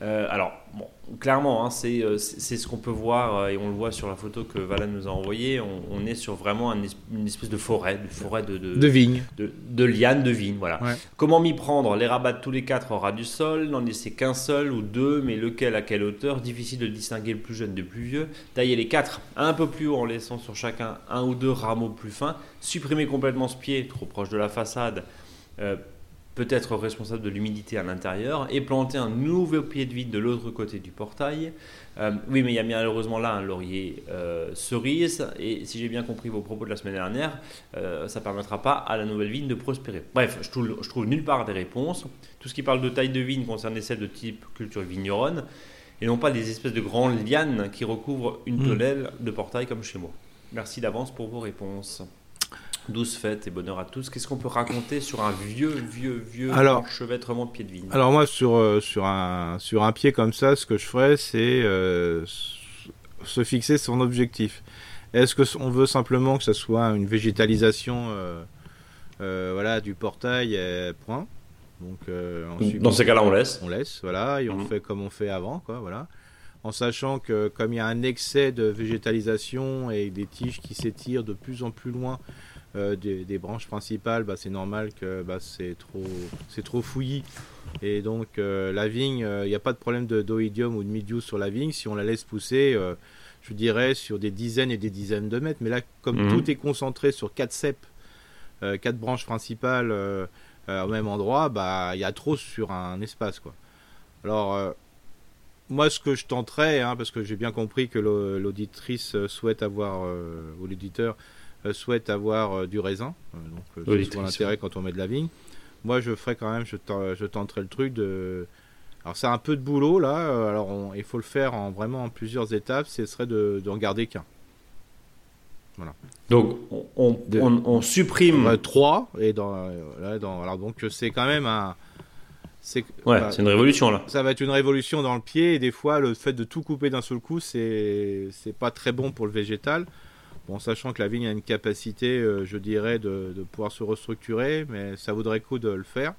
Alors, bon, clairement, hein, euh, c'est ce qu'on peut voir euh, et on le voit sur la photo que Valan nous a envoyée. On, est sur vraiment une espèce de forêt, de forêt de, de, vignes, de, de, lianes, de vignes. Voilà. Comment m'y prendre? Les rabattre tous les quatre au ras du sol, n'en laisser qu'un seul ou deux, mais lequel à quelle hauteur? Difficile de distinguer le plus jeune du plus vieux. Tailler les quatre un peu plus haut en laissant sur chacun un ou deux rameaux plus fins. Supprimer complètement ce pied trop proche de la façade. Euh, peut-être responsable de l'humidité à l'intérieur, et planter un nouveau pied de vide de l'autre côté du portail. Euh, oui, mais il y a malheureusement là un laurier euh, cerise, et si j'ai bien compris vos propos de la semaine dernière, euh, ça ne permettra pas à la nouvelle vigne de prospérer. Bref, je trouve, je trouve nulle part des réponses. Tout ce qui parle de taille de vigne concerne celles de type culture vigneronne, et non pas des espèces de grandes lianes qui recouvrent une hmm. tolèle de portail comme chez moi. Merci d'avance pour vos réponses. Douce fête et bonheur à tous. Qu'est-ce qu'on peut raconter sur un vieux, vieux, vieux enchevêtrement de pied de vigne? Alors moi, sur, euh, sur, un, sur un pied comme ça, ce que je ferais, c'est euh, se fixer son objectif. Est-ce qu'on veut simplement que ce soit une végétalisation euh, voilà, du portail point? Donc, Dans ces cas-là, on laisse. On laisse, voilà, et on mhm. fait comme on fait avant, quoi, voilà en sachant que comme il y a un excès de végétalisation et des tiges qui s'étirent de plus en plus loin euh, des, branches principales, bah, c'est normal que bah, c'est trop, c'est trop fouillis. Et donc euh, la vigne, euh, il n'y a pas de problème de d'oïdium ou de midiou sur la vigne si on la laisse pousser, je dirais, sur des dizaines et des dizaines de mètres. Mais là, comme mhm. tout est concentré sur quatre cèpes, quatre branches principales au même endroit, bah il y a trop sur un espace quoi. Alors moi, ce que je tenterais, hein, parce que j'ai bien compris que l'auditrice souhaite avoir, ou l'éditeur euh, souhaite avoir euh, du raisin. Euh, donc, c'est l'intérêt quand on met de la vigne. Moi, je ferais quand même, je, je tenterais le truc de. Alors, c'est un peu de boulot là. Alors, il faut le faire en vraiment en plusieurs étapes. Ce serait d'en de, garder qu'un. Voilà. Donc, on, on, supprime. trois. Et dans, dans, alors, donc, c'est quand même un. C'est ouais, c'est une révolution là. Ça va être une révolution dans le pied et des fois le fait de tout couper d'un seul coup, c'est c'est pas très bon pour le végétal. Bon, sachant que la vigne a une capacité, euh, je dirais, de, pouvoir se restructurer, mais ça vaudrait coup de le faire.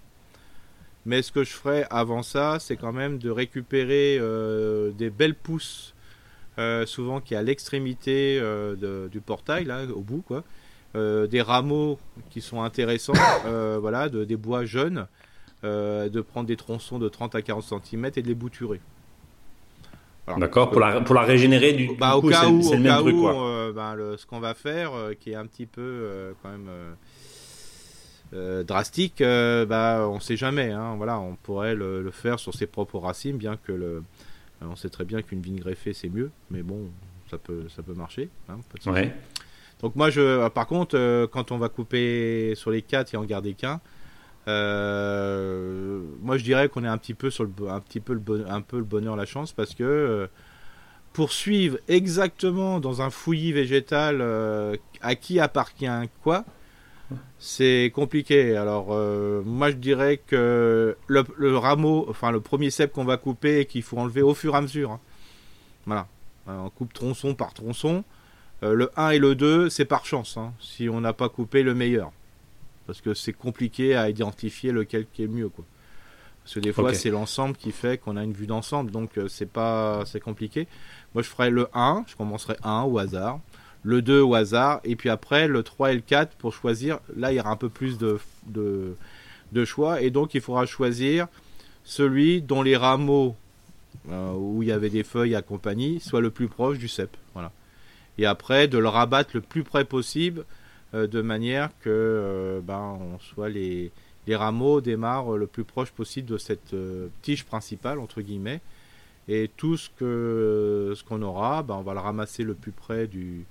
Mais ce que je ferais avant ça, c'est quand même de récupérer euh, des belles pousses, euh, souvent qui est à l'extrémité du portail, là, au bout, quoi. des rameaux qui sont intéressants, voilà, de, des bois jeunes, de prendre des tronçons de 30 à 40 cm et de les bouturer. D'accord, pour la, pour la régénérer du, bah, au cas où, c'est le même truc. Euh, bah, ce qu'on va faire, euh, qui est un petit peu euh, quand même drastique, bah, on sait jamais. Hein, voilà, on pourrait le, faire sur ses propres racines, bien que le, on sait très bien qu'une vigne greffée c'est mieux, mais bon, ça peut, ça peut marcher. Hein, ouais. Donc moi, je, par contre, quand on va couper sur les quatre et en garder qu'un, euh, moi, je dirais qu'on est un petit peu sur le, un petit peu un peu le bonheur, la chance, parce que euh, poursuivre exactement dans un fouillis végétal euh, à qui appartient quoi, c'est compliqué. Alors, moi, je dirais que le, rameau, enfin, le premier cep qu'on va couper, qu'il faut enlever au fur et à mesure. Hein. Voilà. on coupe tronçon par tronçon. le 1 et le 2, c'est par chance, hein, si on n'a pas coupé le meilleur parce que c'est compliqué à identifier lequel qui est mieux quoi. Parce que des fois c'est l'ensemble qui fait qu'on a une vue d'ensemble, donc euh, c'est pas c'est compliqué. Moi je ferais le 1, je commencerai 1 au hasard, le 2 au hasard, et puis après le 3 et le 4 pour choisir. Là il y aura un peu plus de, de, choix, et donc il faudra choisir celui dont les rameaux euh, où il y avait des feuilles à compagnie soient le plus proche du cep. Voilà. Et après de le rabattre le plus près possible de manière que euh, ben, on soit les, les rameaux démarrent le plus proche possible de cette euh, tige principale entre guillemets. Et tout ce que ce qu'on aura ben, on va le ramasser le plus près du,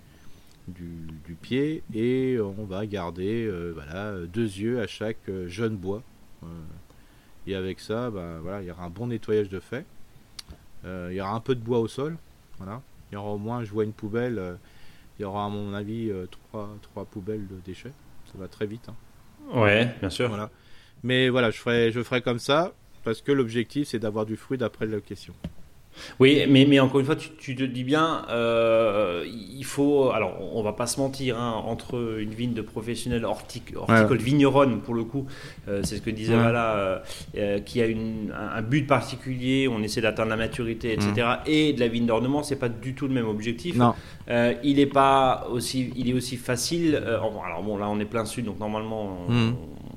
du, pied et on va garder voilà deux yeux à chaque jeune bois. Et avec ça ben, voilà il y aura un bon nettoyage de fait. Il y aura un peu de bois au sol voilà. Il y aura au moins je vois une poubelle il y aura à mon avis euh, trois, trois poubelles de déchets. Ça va très vite. Hein. Ouais, bien sûr. Voilà. Mais voilà, je ferai, je ferai comme ça parce que l'objectif c'est d'avoir du fruit d'après la question. Oui, mais, mais encore une fois, tu, te dis bien, euh, il faut, alors on va pas se mentir, hein, entre une vigne de professionnels hortic, horticole vigneronne pour le coup, euh, c'est ce que disait voilà, euh, euh, qui a une, un, but particulier, on essaie d'atteindre la maturité, etc. Mm. Et de la vigne d'ornement, c'est pas du tout le même objectif. Non. il est pas aussi, il est aussi facile. alors bon, là on est plein sud, donc normalement, mm.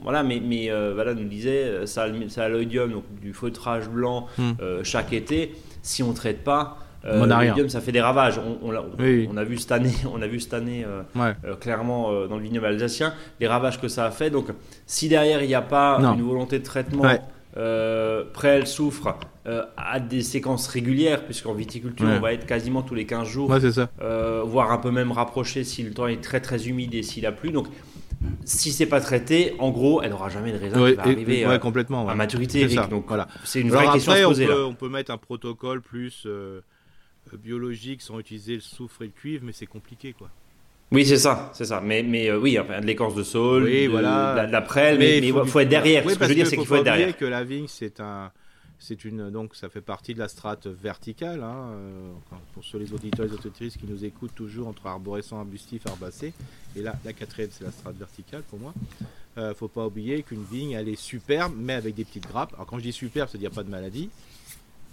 voilà, mais, mais voilà, nous disait, ça, ça a l'oïdium, donc du feutrage blanc mm. chaque été. Si on traite pas, euh, ça fait des ravages. On, a vu cette année, on a vu cette année euh, euh, clairement euh, dans le vignoble alsacien les ravages que ça a fait. Donc, si derrière il n'y a pas une volonté de traitement, près elle souffre à des séquences régulières, puisqu'en viticulture on va être quasiment tous les 15 jours, voire un peu même rapproché si le temps est très très humide et s'il a plu. Donc, si c'est pas traité, en gros, elle n'aura jamais de raisin qui va arriver complètement, à maturité. Donc, voilà. c'est une vraie question à se poser. On peut, on peut mettre un protocole plus euh, biologiques sans utiliser le soufre et le cuivre, mais c'est compliqué quoi. Oui, c'est ça, c'est ça. Mais, mais euh, oui, enfin, de l'écorce de saule, oui, voilà. de, la, prêle, mais il faut, être derrière. Oui, Ce que je veux dire, c'est qu'il faut être derrière. que la vigne, c'est un, c'est une, donc ça fait partie de la strate verticale. Hein, euh, pour ceux les auditeurs et les auditrices qui nous écoutent toujours entre arborescent, arbustif, herbacé. Et là, la quatrième, c'est la strate verticale pour moi. Euh, faut pas oublier qu'une vigne, elle est superbe, mais avec des petites grappes. Alors quand je dis superbe, c'est-à-dire pas de maladie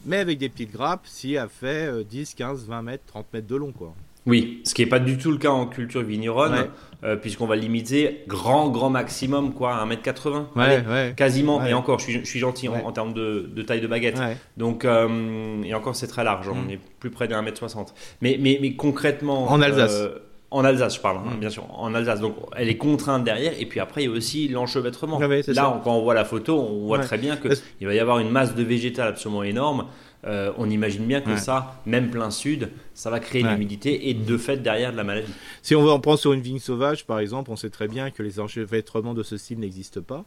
mais avec des petites grappes si elle fait 10, 15, 20 mètres, 30 mètres de long. quoi. Oui, ce qui n'est pas du tout le cas en culture vigneronne, euh, puisqu'on va limiter grand, grand maximum, quoi, à 1m80. Ouais, Quasiment, et encore, je suis, gentil en, termes de, taille de baguette. Donc, euh, et encore, c'est très large, on mm. est plus près d'un 1m60. Mais, mais, mais concrètement. En Alsace. Euh, en Alsace, je parle, hein, mm. bien sûr, en Alsace. Donc, elle est contrainte derrière. Et puis après, il y a aussi l'enchevêtrement. Là, quand on voit la photo, on voit très bien qu'il va y avoir une masse de végétal absolument énorme. Euh, on imagine bien que ça, même plein sud, ça va créer de l'humidité et de fait derrière de la maladie. Si on veut en prendre sur une vigne sauvage, par exemple, on sait très bien que les enchevêtrements de ce style n'existent pas.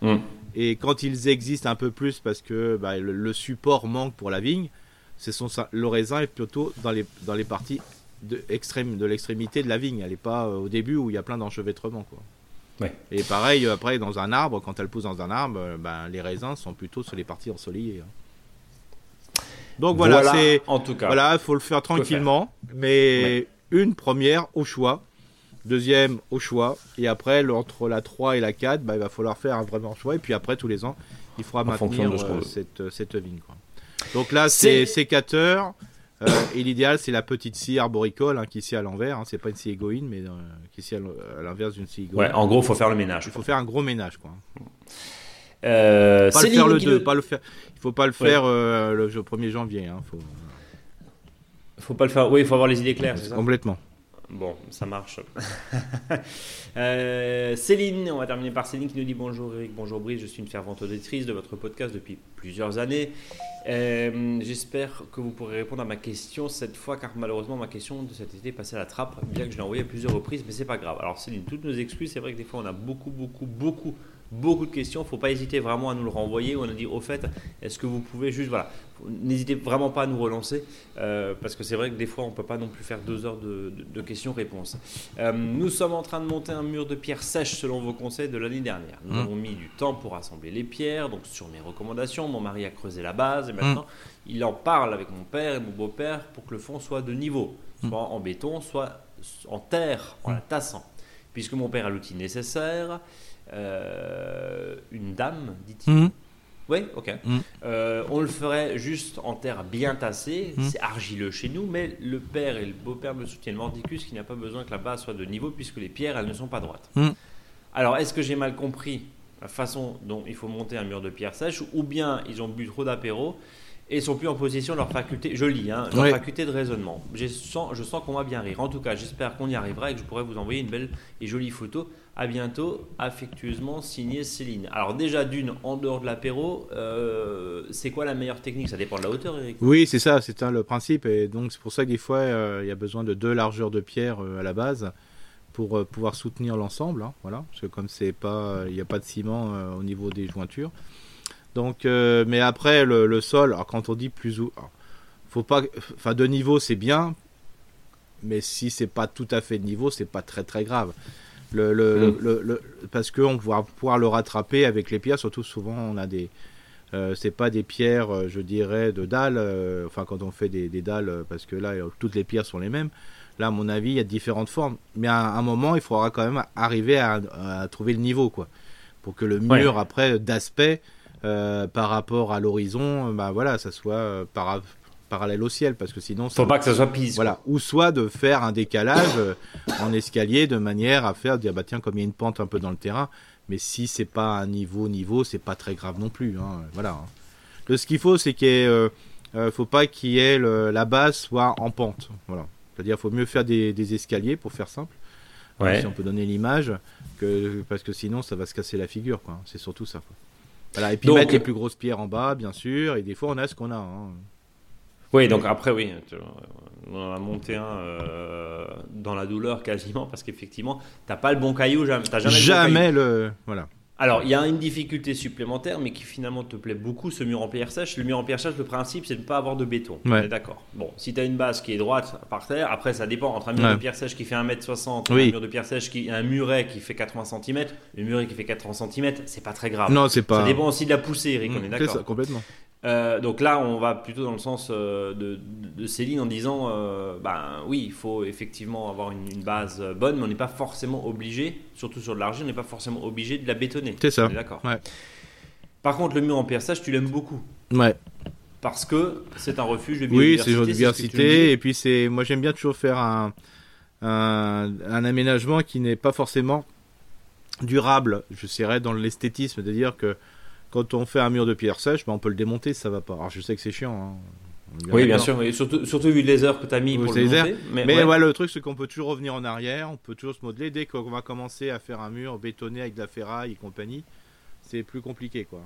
Mm. Et quand ils existent un peu plus parce que bah, le, support manque pour la vigne, c'est son, le raisin est plutôt dans les, dans les parties de, extrême, de l'extrémité de la vigne. Elle n'est pas euh, au début où il y a plein d'enchevêtrements. Quoi. Et pareil, après, dans un arbre, quand elle pousse dans un arbre, euh, ben, les raisins sont plutôt sur les parties ensoleillées. Hein. Donc voilà, c'est en tout cas. Voilà, il faut le faire tranquillement, mais une première au choix, deuxième au choix, et après entre la 3 et la 4, ben, il va falloir faire un vraiment choix, et puis après tous les ans, il faudra maintenir euh, cette, cette vigne. Donc là, c'est sécateur, euh, et l'idéal, c'est la petite scie arboricole hein, qui scie à l'envers. Hein. C'est pas une scie égoïne, mais euh, qui scie à l'inverse d'une scie égoïne. Ouais, en gros, il faut faire le ménage. Il faut faire un gros ménage, quoi. Euh, pas le faire le 2, pas le faire. Il faut pas le faire le, 1er janvier. Hein. Faut... faut pas le faire. Oui, il faut avoir les idées claires. Complètement. Bon, ça marche. Céline, on va terminer par Céline qui nous dit bonjour Eric, bonjour Brice, je suis une fervente auditrice de votre podcast depuis plusieurs années. Euh, j'espère que vous pourrez répondre à ma question cette fois, car malheureusement ma question de cet été est passée à la trappe, bien que je l'ai envoyée à plusieurs reprises, mais c'est pas grave. Alors Céline, toutes nos excuses, c'est vrai que des fois on a beaucoup, beaucoup, beaucoup, beaucoup de questions. Il ne faut pas hésiter vraiment à nous le renvoyer. On a dit au fait, est-ce que vous pouvez juste, voilà, n'hésitez vraiment pas à nous relancer, euh, parce que c'est vrai que des fois on ne peut pas non plus faire deux heures de, questions-réponses. Euh, nous sommes en train de monter un mur de pierre sèche selon vos conseils de l'année dernière. Nous mmh. avons mis du temps pour assembler les pierres, donc sur mes recommandations, mon mari a creusé la base et maintenant mmh. il en parle avec mon père et mon beau-père pour que le fond soit de niveau, mmh. soit en béton, soit en terre, en la tassant. Puisque mon père a l'outil nécessaire, une dame, dit-il. Mhm. Oui, ok. Mhm. Euh, on le ferait juste en terre bien tassée. Mhm. C'est argileux chez nous, mais le père et le beau-père me soutiennent mordicus qui n'a pas besoin que la base soit de niveau puisque les pierres, elles ne sont pas droites. Alors, est-ce que j'ai mal compris la façon dont il faut monter un mur de pierre sèche ou bien ils ont bu trop d'apéro et sont plus en position de leur faculté, je lis, hein, leur faculté de raisonnement. Je sens, je sens qu'on va bien rire. En tout cas, j'espère qu'on y arrivera et que je pourrai vous envoyer une belle et jolie photo. À bientôt, affectueusement signé Céline. Alors déjà d'une, en dehors de l'apéro, euh, c'est quoi la meilleure technique? Ça dépend de la hauteur, Eric Oui, c'est ça, c'est le principe. Et donc c'est pour ça que des fois, euh, il y a besoin de deux largeurs de pierre euh, à la base pour pouvoir soutenir l'ensemble. Hein, voilà, parce que comme c'est pas, il n'y a pas de ciment au niveau des jointures. Donc, mais après le, sol, alors quand on dit plus ou, pas, enfin de niveau c'est bien, mais si c'est pas tout à fait de niveau, c'est pas très très grave. Le, le, mm. le, parce qu'on va pouvoir le rattraper avec les pierres, surtout souvent on a des, euh, c'est pas des pierres, euh, je dirais, de dalles. enfin, quand on fait des, des dalles, parce que là, toutes les pierres sont les mêmes. Là, à mon avis, il y a différentes formes. Mais à un moment, il faudra quand même arriver à, à trouver le niveau, quoi. Pour que le mur, après, d'aspect, euh, par rapport à l'horizon, bah voilà, ça soit euh, par, parallèle au ciel, parce que sinon... Faut pas que ça soit pisse. Voilà. Ou soit de faire un décalage euh, en escalier de manière à faire, dire, bah tiens, comme il y a une pente un peu dans le terrain, mais si c'est pas un niveau niveau, c'est pas très grave non plus. Hein, voilà. Hein. Le, ce qu'il faut, c'est qu'il faut pas qu'il y ait la base soit en pente. Voilà. C'est-à-dire, faut mieux faire des, escaliers pour faire simple. Si on peut donner l'image, que parce que sinon, ça va se casser la figure. Quoi. C'est surtout ça. Voilà. Et puis mettre les plus grosses pierres en bas, bien sûr. Et des fois, on a ce qu'on a. Hein. Oui, donc après, oui, on a monté un euh, dans la douleur quasiment parce qu'effectivement, t'as pas le bon caillou, jamais, jamais, jamais le, voilà. Alors, il y a une difficulté supplémentaire, mais qui finalement te plaît beaucoup, ce mur en pierre sèche. Le mur en pierre sèche, le principe, c'est de ne pas avoir de béton. Ouais. d'accord. Bon, si tu as une base qui est droite par terre, après, ça dépend entre un mur de pierre sèche qui fait 1m60 et un mur de pierre sèche qui un muret qui fait 80 cm. Le muret qui fait 80 cm, c'est pas très grave. Non, c'est pas. Ça dépend aussi de la poussée, Eric, on est mmh, d'accord. complètement. Euh, donc là, on va plutôt dans le sens euh, de, Céline en disant, euh, ben oui, il faut effectivement avoir une, base bonne, mais on n'est pas forcément obligé, surtout sur de l'argile, on n'est pas forcément obligé de la bétonner. C'est ça. D'accord. Ouais. Par contre, le mur en perçage, tu l'aimes beaucoup. Ouais. Parce que c'est un refuge de biodiversité. Oui, c'est une biodiversité. Et puis c'est, moi j'aime bien toujours faire un, un, un aménagement qui n'est pas forcément durable. Je serais dans l'esthétisme, de dire que quand on fait un mur de pierre sèche, ben on peut le démonter, ça va pas. Alors je sais que c'est chiant. Hein. Oui, bien sûr, surtout, surtout vu les heures que tu as mis pour le monter. Mais, mais ouais. le truc, c'est qu'on peut toujours revenir en arrière, on peut toujours se modeler. Dès qu'on va commencer à faire un mur bétonné avec de la ferraille et compagnie, c'est plus compliqué, quoi.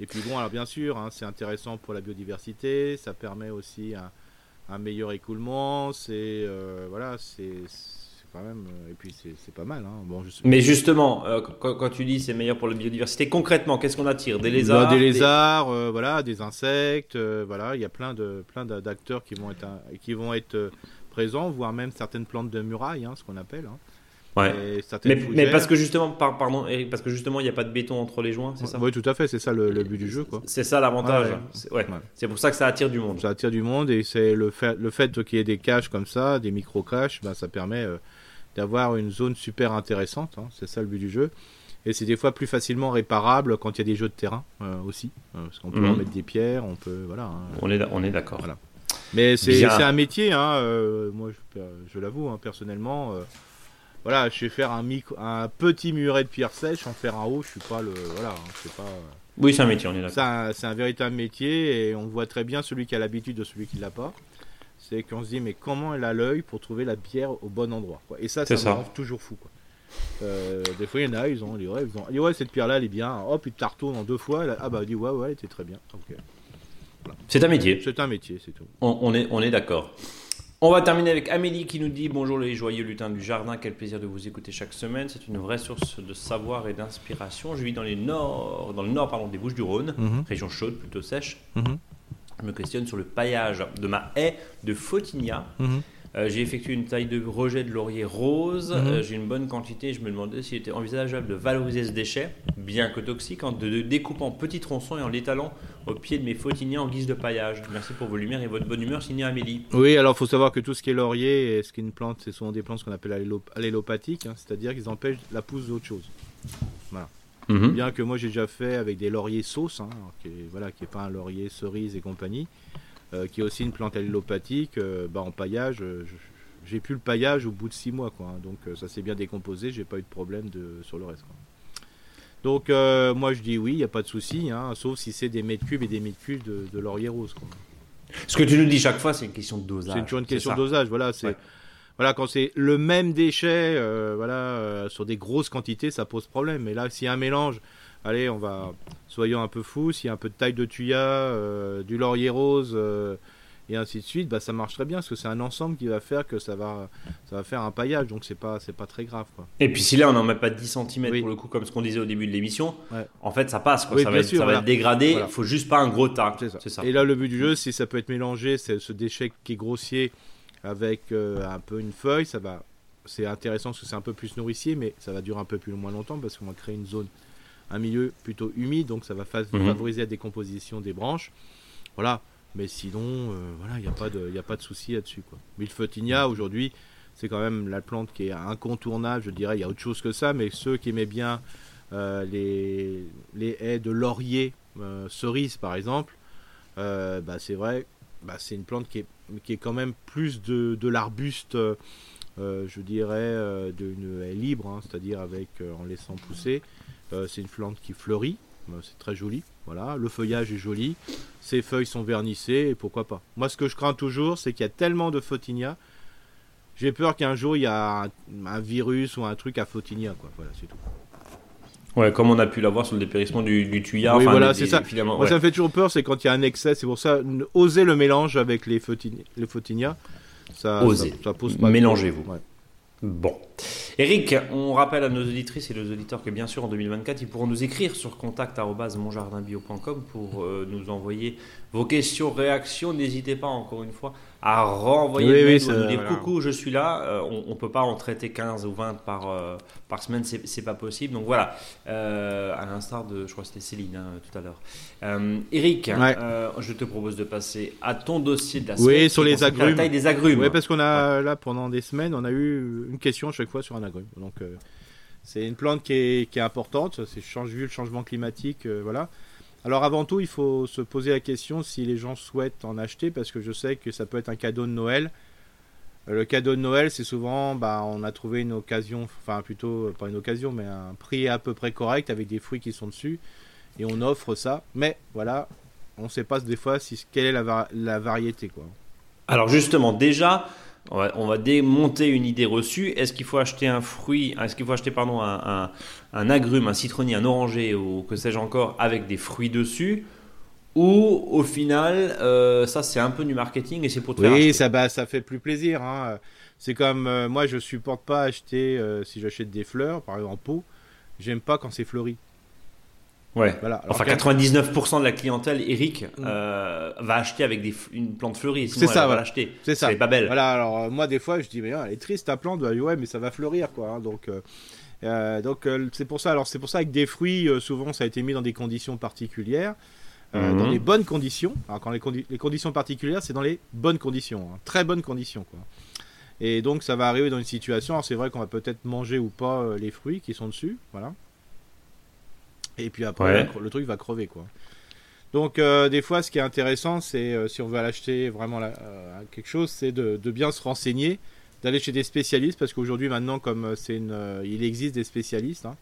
Et puis bon, alors bien sûr, hein, c'est intéressant pour la biodiversité, ça permet aussi un, meilleur écoulement, c'est euh, voilà, c'est quand même. Euh, et puis c'est pas mal. Hein. Bon, Mais justement, euh, quand, tu dis c'est meilleur pour la biodiversité, concrètement, qu'est-ce qu'on attire? Des lézards Des lézards, euh, voilà, des insectes, voilà. Il y a plein de plein d'acteurs qui vont être qui vont être présents, voire même certaines plantes de muraille, hein, ce qu'on appelle. Hein. Ouais. Mais, parce que justement, pardon, parce que justement, il n'y a pas de béton entre les joints, c'est ça? Oui, tout à fait, c'est ça le, but du jeu, quoi. C'est ça l'avantage. Ouais, C'est pour ça que ça attire du monde. Ça attire du monde et c'est le fait, le fait qu'il y ait des caches comme ça, des micro caches, bah, ça permet d'avoir une zone super intéressante. Hein, c'est ça le but du jeu. Et c'est des fois plus facilement réparable quand il y a des jeux de terrain euh, aussi. Euh, parce qu'on peut en mhm. mettre des pierres, on peut. Voilà. Hein. on est, on est d'accord. Voilà. Mais c'est un métier, hein, euh, moi je, je l'avoue hein, personnellement. voilà, je vais faire un, micro, un petit muret de pierre sèche, en faire un haut, je suis pas le. Voilà, c'est pas. Oui, c'est un métier, on est d'accord. C'est un, un, véritable métier et on voit très bien celui qui a l'habitude de celui qui l'a pas c'est qu'on se dit mais comment elle a l'œil pour trouver la pierre au bon endroit quoi. Et ça, ça, me rend toujours fou quoi. Euh, des fois, il y en a, ils ont, ils ont, ils dit ouais cette pierre là elle est bien. Hop, ils te la retournent en deux fois. ah bah, dit ouais ouais, elle était très bien. C'est un métier. C'est un métier, c'est tout. On, est, on est d'accord. On va terminer avec Amélie qui nous dit Bonjour les joyeux lutins du jardin, quel plaisir de vous écouter chaque semaine. C'est une vraie source de savoir et d'inspiration. Je vis dans, les nord, dans le nord pardon, des Bouches-du-Rhône, mhm. région chaude, plutôt sèche. Mhm je me questionne sur le paillage de ma haie de Photinia. Mhm. Euh, j'ai effectué une taille de rejet de laurier rose. Mhm. Euh, j'ai une bonne quantité. Je me demandais s'il était envisageable de valoriser ce déchet, bien que toxique, en de, découper en petits tronçons et en l'étalant au pied de mes Photinias en guise de paillage. Merci pour vos lumières et votre bonne humeur, signé Amélie. Oui, alors il faut savoir que tout ce qui est laurier et ce qui est une plante, c'est souvent des plantes qu'on appelle allélopathiques, hein, c'est-à-dire qu'ils empêchent la pousse d'autre chose. Voilà. Mhm. Bien que moi j'ai déjà fait avec des lauriers sauces, hein, qui est, voilà, qui est pas un laurier cerise et compagnie, euh, qui est aussi une plante allélopathique. Euh, bah, en paillage, euh, j'ai plus le paillage au bout de 6 mois, quoi. Hein. donc ça s'est bien décomposé, j'ai pas eu de problème de, sur le reste. Donc moi je dis oui, il n'y a pas de souci, hein, sauf si c'est des mètres cubes et des mètres cubes de, laurier rose. Ce que tu nous dis chaque fois, c'est une question de dosage. C'est toujours une question de dosage, voilà. C'est voilà, quand c'est le même déchet, euh, voilà, euh, sur des grosses quantités, ça pose problème. Mais là, s'il y a un mélange, allez, on va, soyons un peu fous, s'il y a un peu de taille de tuya, euh, du laurier rose, et ainsi de suite, bah, ça marche très bien, parce que c'est un ensemble qui va faire que ça va, ça va faire un paillage, donc c'est pas, c'est pas très grave, quoi. Et puis si là, on n'en met pas 10 cm pour le coup, comme ce qu'on disait au début de l'émission, en fait, ça passe, quoi. ça, va, ça va être dégradé, il faut juste pas un gros tas. C'est ça. Et là, le but du jeu, si ça peut être mélangé, c'est ce déchet qui est grossier, avec euh, un peu une feuille, ça va. C'est intéressant parce que c'est un peu plus nourricier, mais ça va durer un peu plus moins longtemps parce qu'on va créer une zone, un milieu plutôt humide, donc ça va mhm. favoriser la décomposition des branches. Voilà. Mais sinon, euh, voilà, il n'y a pas de, il a pas de souci là-dessus quoi. Milfeutigna aujourd'hui, c'est quand même la plante qui est incontournable, je dirais. Il y a autre chose que ça, mais ceux qui aimaient bien euh, les, les haies de laurier, euh, cerise par exemple, euh, bah, c'est vrai, bah, c'est une plante qui est, qui est quand même plus de, l'arbuste, je dirais, d'une haie libre, hein, c'est-à-dire avec en laissant pousser. c'est une plante qui fleurit, c'est très joli. Voilà, le feuillage est joli, ses feuilles sont vernissées, pourquoi pas. Moi, ce que je crains toujours, c'est qu'il y a tellement de photinia. J'ai peur qu'un jour il y a un, virus ou un truc à photinia, quoi. Voilà, c'est tout. Ouais, comme on a pu l'avoir sur le dépérissement du, du tuyard. Oui, voilà, c'est ça. Moi, ça me fait toujours peur, c'est quand il y a un excès. C'est pour ça, osez le mélange avec les, photinia. Ça, ça, pose pas Mélangez-vous. Bon. Eric, on rappelle à nos auditrices et nos auditeurs que bien sûr en 2024, ils pourront nous écrire sur contact.monjardinbio.com pour euh, nous envoyer vos questions, réactions. N'hésitez pas encore une fois à renvoyer oui, des coucou, je suis là. Euh, on, ne peut pas en traiter 15 ou 20 par, euh, par semaine, c'est pas possible. Donc voilà, à l'instar de, je crois que c'était Céline hein, tout à l'heure. Eric, je te propose de passer à ton dossier de la semaine. Oui, sur les agrumes. La taille des agrumes. Oui, parce qu'on a là pendant des semaines, on a eu une question à fois sur un agrume. Donc euh, c'est une plante qui est, importante. C'est vu le changement climatique, euh, voilà. Alors avant tout, il faut se poser la question si les gens souhaitent en acheter, parce que je sais que ça peut être un cadeau de Noël. Euh, le cadeau de Noël, c'est souvent, bah, on a trouvé une occasion, enfin plutôt pas une occasion, mais un prix à peu près correct avec des fruits qui sont dessus, et on offre ça. Mais voilà, on ne sait pas des fois si, quelle est la, la variété, quoi. Alors justement, déjà, on va, démonter une idée reçue. Est-ce qu'il faut acheter un fruit, est-ce qu'il faut acheter pardon, un, agrume, un citronnier, un oranger ou que sais-je encore avec des fruits dessus? Ou au final, euh, ça c'est un peu du marketing et c'est pour te Oui, ça, bah, ça fait plus plaisir. Hein. C'est comme euh, moi, je supporte pas acheter, euh, si j'achète des fleurs, par exemple en pot, j'aime pas quand c'est fleuri. Ouais. Voilà. enfin, 99% de la clientèle, Eric, mm. euh, va acheter avec des, une plante fleurie. C'est ça, elle va l'acheter. C'est ça. C'est pas belle. Voilà. Alors euh, moi, des fois, je dis mais elle est triste ta plante. Ouais, mais ça va fleurir quoi. Hein. donc. Euh, donc c'est pour ça. Alors c'est pour ça que des fruits, souvent, ça a été mis dans des conditions particulières, dans mhm. les bonnes conditions. Alors quand les, les conditions particulières, c'est dans les bonnes conditions, hein. très bonnes conditions, quoi. Et donc ça va arriver dans une situation. Alors c'est vrai qu'on va peut-être manger ou pas les fruits qui sont dessus, voilà. Et puis après, le truc va crever, quoi. Donc, euh, des fois, ce qui est intéressant, c'est euh, si on veut acheter vraiment euh, quelque chose, c'est de, bien se renseigner, d'aller chez des spécialistes, parce qu'aujourd'hui, maintenant, comme c'est une, il existe des spécialistes. Hein.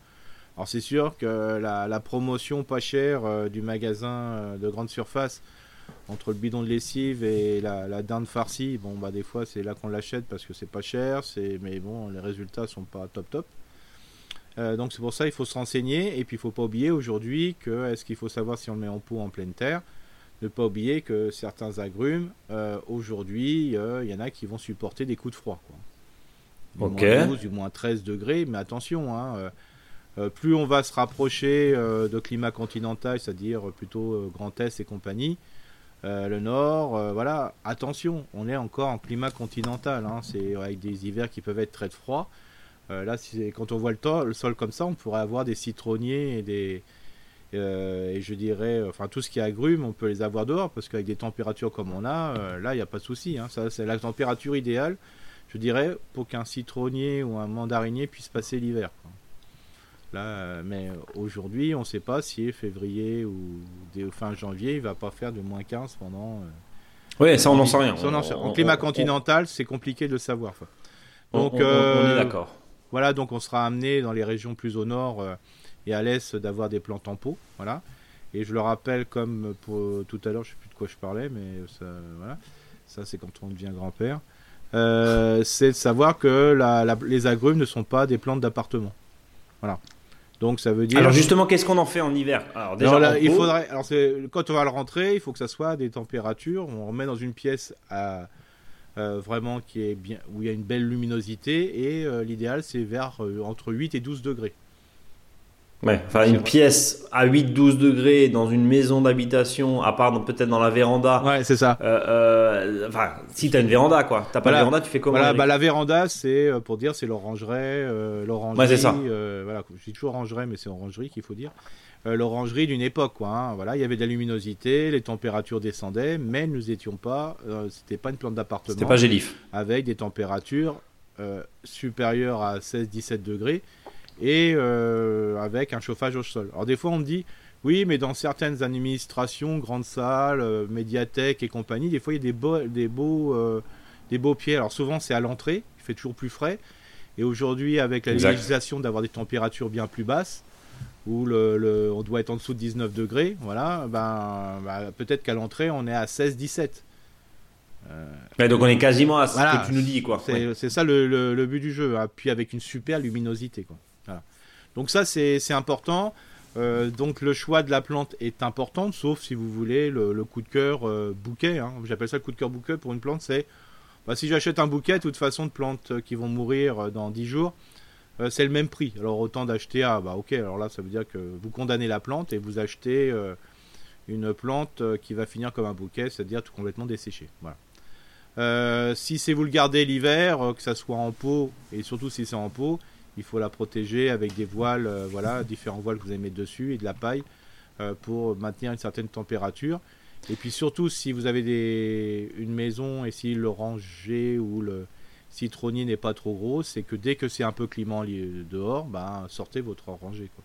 Alors, c'est sûr que la, promotion pas chère du magasin de grande surface entre le bidon de lessive et la, la dinde farcie, bon, bah, des fois, c'est là qu'on l'achète parce que c'est pas cher, c'est, mais bon, les résultats sont pas top top. Euh, donc c'est pour ça il faut se renseigner et puis il faut pas oublier aujourd'hui que est-ce qu'il faut savoir si on le met en pot en pleine terre? Ne pas oublier que certains agrumes euh, aujourd'hui euh, il y en a qui vont supporter des coups de froid quoi. Du moins 12, du moins 13 degrés mais attention hein, plus on va se rapprocher de climat continental c'est-à-dire plutôt Grand Est et compagnie le nord, voilà, attention, on est encore en climat continental, hein, c'est avec des hivers qui peuvent être très froids. Euh, là, quand on voit le, le, sol comme ça, on pourrait avoir des citronniers et des. Euh, et je dirais, enfin tout ce qui est agrumes, on peut les avoir dehors parce qu'avec des températures comme on a, euh, là il n'y a pas de souci. Hein. Ça, c'est la température idéale, je dirais, pour qu'un citronnier ou un mandarinier puisse passer l'hiver. Là, mais aujourd'hui, on ne sait pas si février ou fin janvier, il va pas faire de moins 15 pendant. oui, ça on n'en sait rien. en climat continental, c'est compliqué de le savoir. Donc, on est d'accord. Voilà, donc on sera amené dans les régions plus au nord euh, et à l'est d'avoir des plantes en pot. Voilà. Et je le rappelle, comme pour tout à l'heure, je ne sais plus de quoi je parlais, mais ça, voilà. ça c'est quand on devient grand-père. Euh, c'est de savoir que les agrumes ne sont pas des plantes d'appartement. Voilà. Donc ça veut dire. Alors justement, qu'est-ce qu'on en fait en hiver? Alors déjà, il faudrait. Alors quand on va le rentrer, il faut que ça soit des températures. On remet dans une pièce à euh, vraiment qui est bien, où il y a une belle luminosité et euh, l'idéal c'est vers euh, entre 8 et 12 degrés. Ouais, enfin une pièce à 8-12 degrés dans une maison d'habitation, à part peut-être dans la véranda. Ouais, c'est ça. enfin, si t'as une véranda, quoi. T'as pas de véranda, tu fais comment Voilà, bah, la véranda, c'est pour dire, c'est l'orangerie, l'orangerie. Ouais, c'est ça. voilà, je dis toujours orangerie, mais c'est orangerie qu'il faut dire. Euh, l'orangerie d'une époque. Quoi, hein. Voilà, il y avait de la luminosité, les températures descendaient, mais nous n'étions pas, euh, c'était pas une plante d'appartement. C'était pas gélif. Avec des températures euh, supérieur à 16-17 degrés et avec un chauffage au sol. Alors des fois on me dit oui mais dans certaines administrations, grandes salles, euh, médiathèques et compagnie, des fois il y a des beaux, des beaux, euh, des beaux pieds. Alors souvent c'est à l'entrée, il fait toujours plus frais. Et aujourd'hui avec la législation d'avoir des températures bien plus basses, où le, le- on doit être en dessous de 19 degrés, voilà, ben, bah, peut-être qu'à l'entrée on est à 16-17. Ouais, donc on est quasiment à ce Voilà. que tu nous dis, quoi. C'est Ouais. ça le, le- but du jeu. hein. Puis avec une super luminosité. Quoi. Voilà. Donc ça, c'est important. Euh, donc le choix de la plante est important, sauf si vous voulez le, le coup de cœur euh, bouquet. hein. J'appelle ça le coup de cœur bouquet pour une plante. C'est bah, si j'achète un bouquet, de toute façon, de plantes euh, qui vont mourir euh, dans 10 jours, euh, c'est le même prix. Alors autant d'acheter à, bah ok, alors là ça veut dire que vous condamnez la plante et vous achetez euh, une plante euh, qui va finir comme un bouquet, c'est-à-dire tout complètement desséché. Voilà. Si c'est vous le gardez l'hiver, que ça soit en pot, et surtout si c'est en pot, il faut la protéger avec des voiles, voilà, différents voiles que vous allez mettre dessus et de la paille pour maintenir une certaine température. Et puis surtout, si vous avez une maison et si l'oranger ou le citronnier n'est pas trop gros, c'est que dès que c'est un peu li- dehors, ben, sortez votre oranger. Quoi.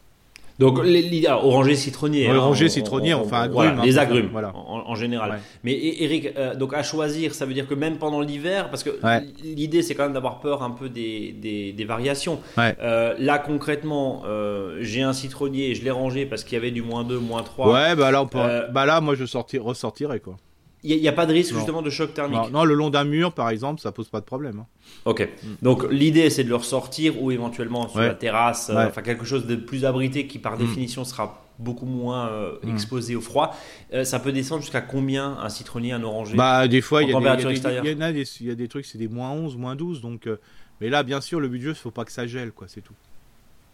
Donc, les, les- alors, oranger, citronnier. Ouais, hein, oranger, on- citronnier, on- enfin, agrumes, voilà, hein, les agrumes, voilà. en, en général. Ouais. Mais Eric, euh, donc à choisir, ça veut dire que même pendant l'hiver, parce que Ouais. l'idée c'est quand même d'avoir peur un peu des, des, des variations. Ouais. Euh, là concrètement, euh, j'ai un citronnier, je l'ai rangé parce qu'il y avait du moins 2, moins 3. Ouais, bah là, on peut- Euh, bah là, moi je sorti- ressortirais quoi. Il n'y a, pas de risque Non. justement de choc thermique. Non, non, le long d'un mur, par exemple, ça pose pas de problème. hein. Ok. Donc l'idée c'est de le ressortir ou éventuellement sur Ouais. la terrasse, euh, Ouais. enfin quelque chose de plus abrité qui par Mm. définition sera beaucoup moins euh, Mm. exposé au froid. Euh, ça peut descendre jusqu'à combien un citronnier, un oranger? Bah, des fois, il y, a des- y y y a trucs, c'est des moins 11, moins 12. Donc, euh, mais là, bien sûr, le but du jeu, il faut pas que ça gèle, quoi, c'est tout.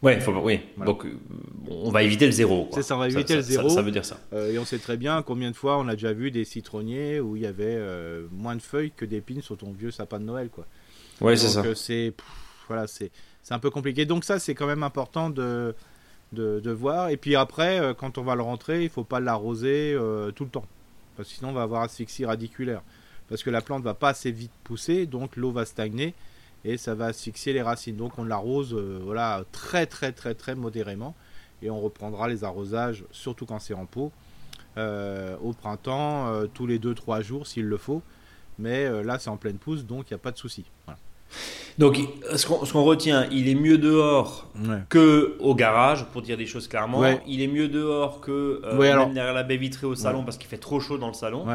Ouais, faut, oui. Voilà. Donc, euh, on va éviter le zéro. C'est ça, on va éviter le zéro. Ça, veut dire ça. Euh, et on sait très bien combien de fois on a déjà vu des citronniers où il y avait euh, moins de feuilles que d'épines sur ton vieux sapin de Noël, quoi. Ouais, c'est ça. c'est voilà, c'est un peu compliqué. Donc ça, c'est quand même important de, de, de voir. Et puis après, quand on va le rentrer, il faut pas l'arroser euh, tout le temps, parce que sinon on va avoir asphyxie radiculaire. Parce que la plante va pas assez vite pousser, donc l'eau va stagner et ça va asphyxier les racines. Donc on l'arrose, euh, voilà, très très très très modérément, et on reprendra les arrosages, surtout quand c'est en pot, euh, au printemps, euh, tous les 2-3 jours s'il le faut. Mais là, c'est en pleine pousse, donc il n'y a pas de souci. Voilà. Donc, ce qu'on ce qu'on retient, il est mieux dehors Ouais. que au garage, pour dire des choses clairement. Ouais. Il est mieux dehors que euh, Ouais, même alors- derrière la baie vitrée au salon parce qu'il fait trop chaud dans le salon.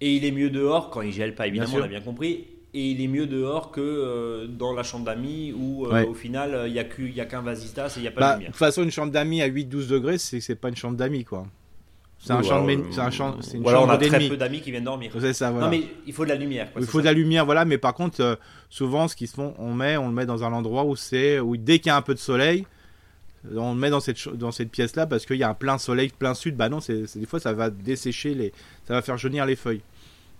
Et il est mieux dehors quand il gèle pas, évidemment, on a bien compris. Et il est mieux dehors que euh, dans la chambre d'amis où euh, Ouais. au final euh, il n'y a qu'un vasistas et il n'y a pas Bah, de de lumière. toute façon, une chambre d'amis à 8-12 degrés, c'est pas une chambre d'amis, quoi. C'est un Oui, c'est c'est une on chambre a très peu d'amis qui viennent dormir. C'est ça, voilà. Non mais il faut de la lumière. quoi, il faut ça. de la lumière, voilà. Mais par contre, euh, souvent, ce qu'ils font, on met, on le met dans un endroit où c'est, où dès qu'il y a un peu de soleil, on le met dans cette dans cette pièce-là parce qu'il y a un plein soleil, plein sud. Bah non, c'est- des fois ça va dessécher les, ça va faire jaunir les feuilles.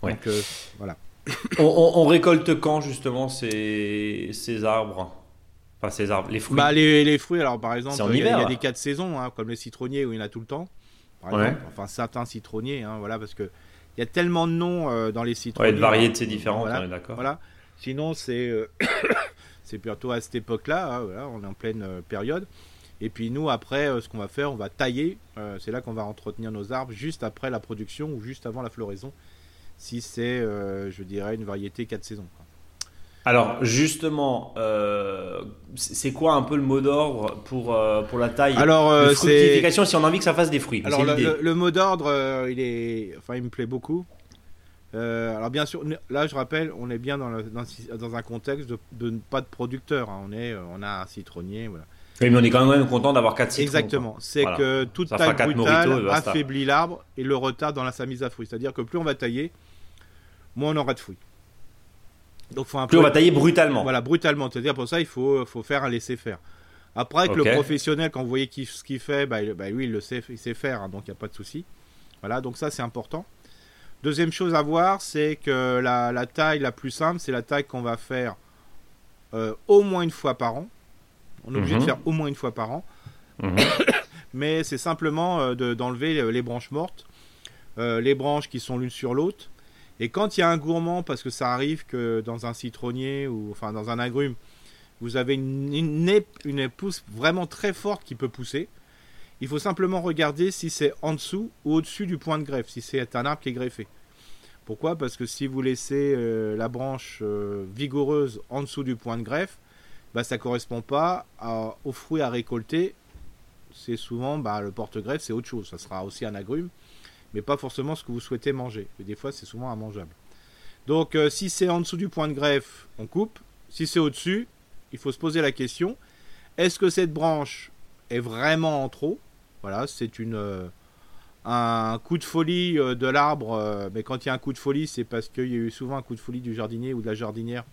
Ouais. Donc euh, voilà. On, on- on récolte quand justement ces, ces arbres? Enfin ces arbres, les fruits? Bah les, les fruits, alors par exemple, il y a- y des cas de saison, hein, comme les citronniers où il y en a tout le temps. Par Ouais. exemple, enfin certains citronniers, hein, voilà, parce que il y a tellement de noms euh, dans les citronniers. ouais, de variétés différentes, Voilà. on est d'accord. Voilà. Sinon, c'est euh, c'est plutôt à cette époque-là. hein, voilà, on est en pleine euh, période. Et puis nous, après, ce qu'on va faire, on va tailler. c'est là qu'on va entretenir nos arbres juste après la production ou juste avant la floraison. Si c'est, euh, je dirais, une variété 4 saisons. quoi. Alors justement, euh, c'est quoi un peu le mot d'ordre pour, euh, pour la taille Alors, de euh, fructification si on a envie que ça fasse des fruits Alors le, l'idée. le- le mot d'ordre, il est, enfin, il me plaît beaucoup. Alors bien sûr, là je rappelle, on est bien dans, le- dans, dans un contexte de, de pas de producteur. hein. On est, on a un citronnier, voilà. Oui, mais on est quand même content d'avoir 4 citrons. Exactement. C'est Voilà. que toute Ça taille brutale affaiblit l'arbre et le retard dans la sa mise à fruit. C'est-à-dire que plus on va tailler, moins on aura de fruits. Donc faut un Plus peu- on va tailler brutalement. voilà brutalement. C'est-à-dire pour ça il faut faut faire un laisser faire. Après avec Ok. le professionnel quand vous voyez qui- ce qu'il fait, bah, il- bah, lui il le sait, il sait faire, hein, donc il n'y a pas de souci. Voilà, donc ça c'est important. Deuxième chose à voir, c'est que la, la taille la plus simple, c'est la taille qu'on va faire euh, au moins une fois par an. On est obligé Mhm. de faire au moins une fois par an Mhm. mais c'est simplement euh, de- d'enlever euh, les branches mortes, euh, les branches qui sont l'une sur l'autre, Et quand il y a un gourmand, parce que ça arrive que dans un citronnier ou enfin dans un agrume, vous avez une, une, pousse vraiment très forte qui peut pousser. Il faut simplement regarder si c'est en dessous ou au-dessus du point de greffe, si c'est un arbre qui est greffé. Pourquoi? Parce que si vous laissez euh, la branche euh, vigoureuse en dessous du point de greffe, bah, ça ne correspond pas à, aux fruits à récolter. C'est souvent bah, le porte-greffe, c'est autre chose. Ça sera aussi un agrume, mais pas forcément ce que vous souhaitez manger. Et des fois, c'est souvent immangeable. Donc, euh, si c'est en dessous du point de greffe, on coupe. Si c'est au-dessus, il faut se poser la question est-ce que cette branche est vraiment en trop? Voilà, c'est une un coup de folie euh, de l'arbre, euh, mais quand il y a un coup de folie, c'est parce qu'il y a eu souvent un coup de folie du jardinier ou de la jardinière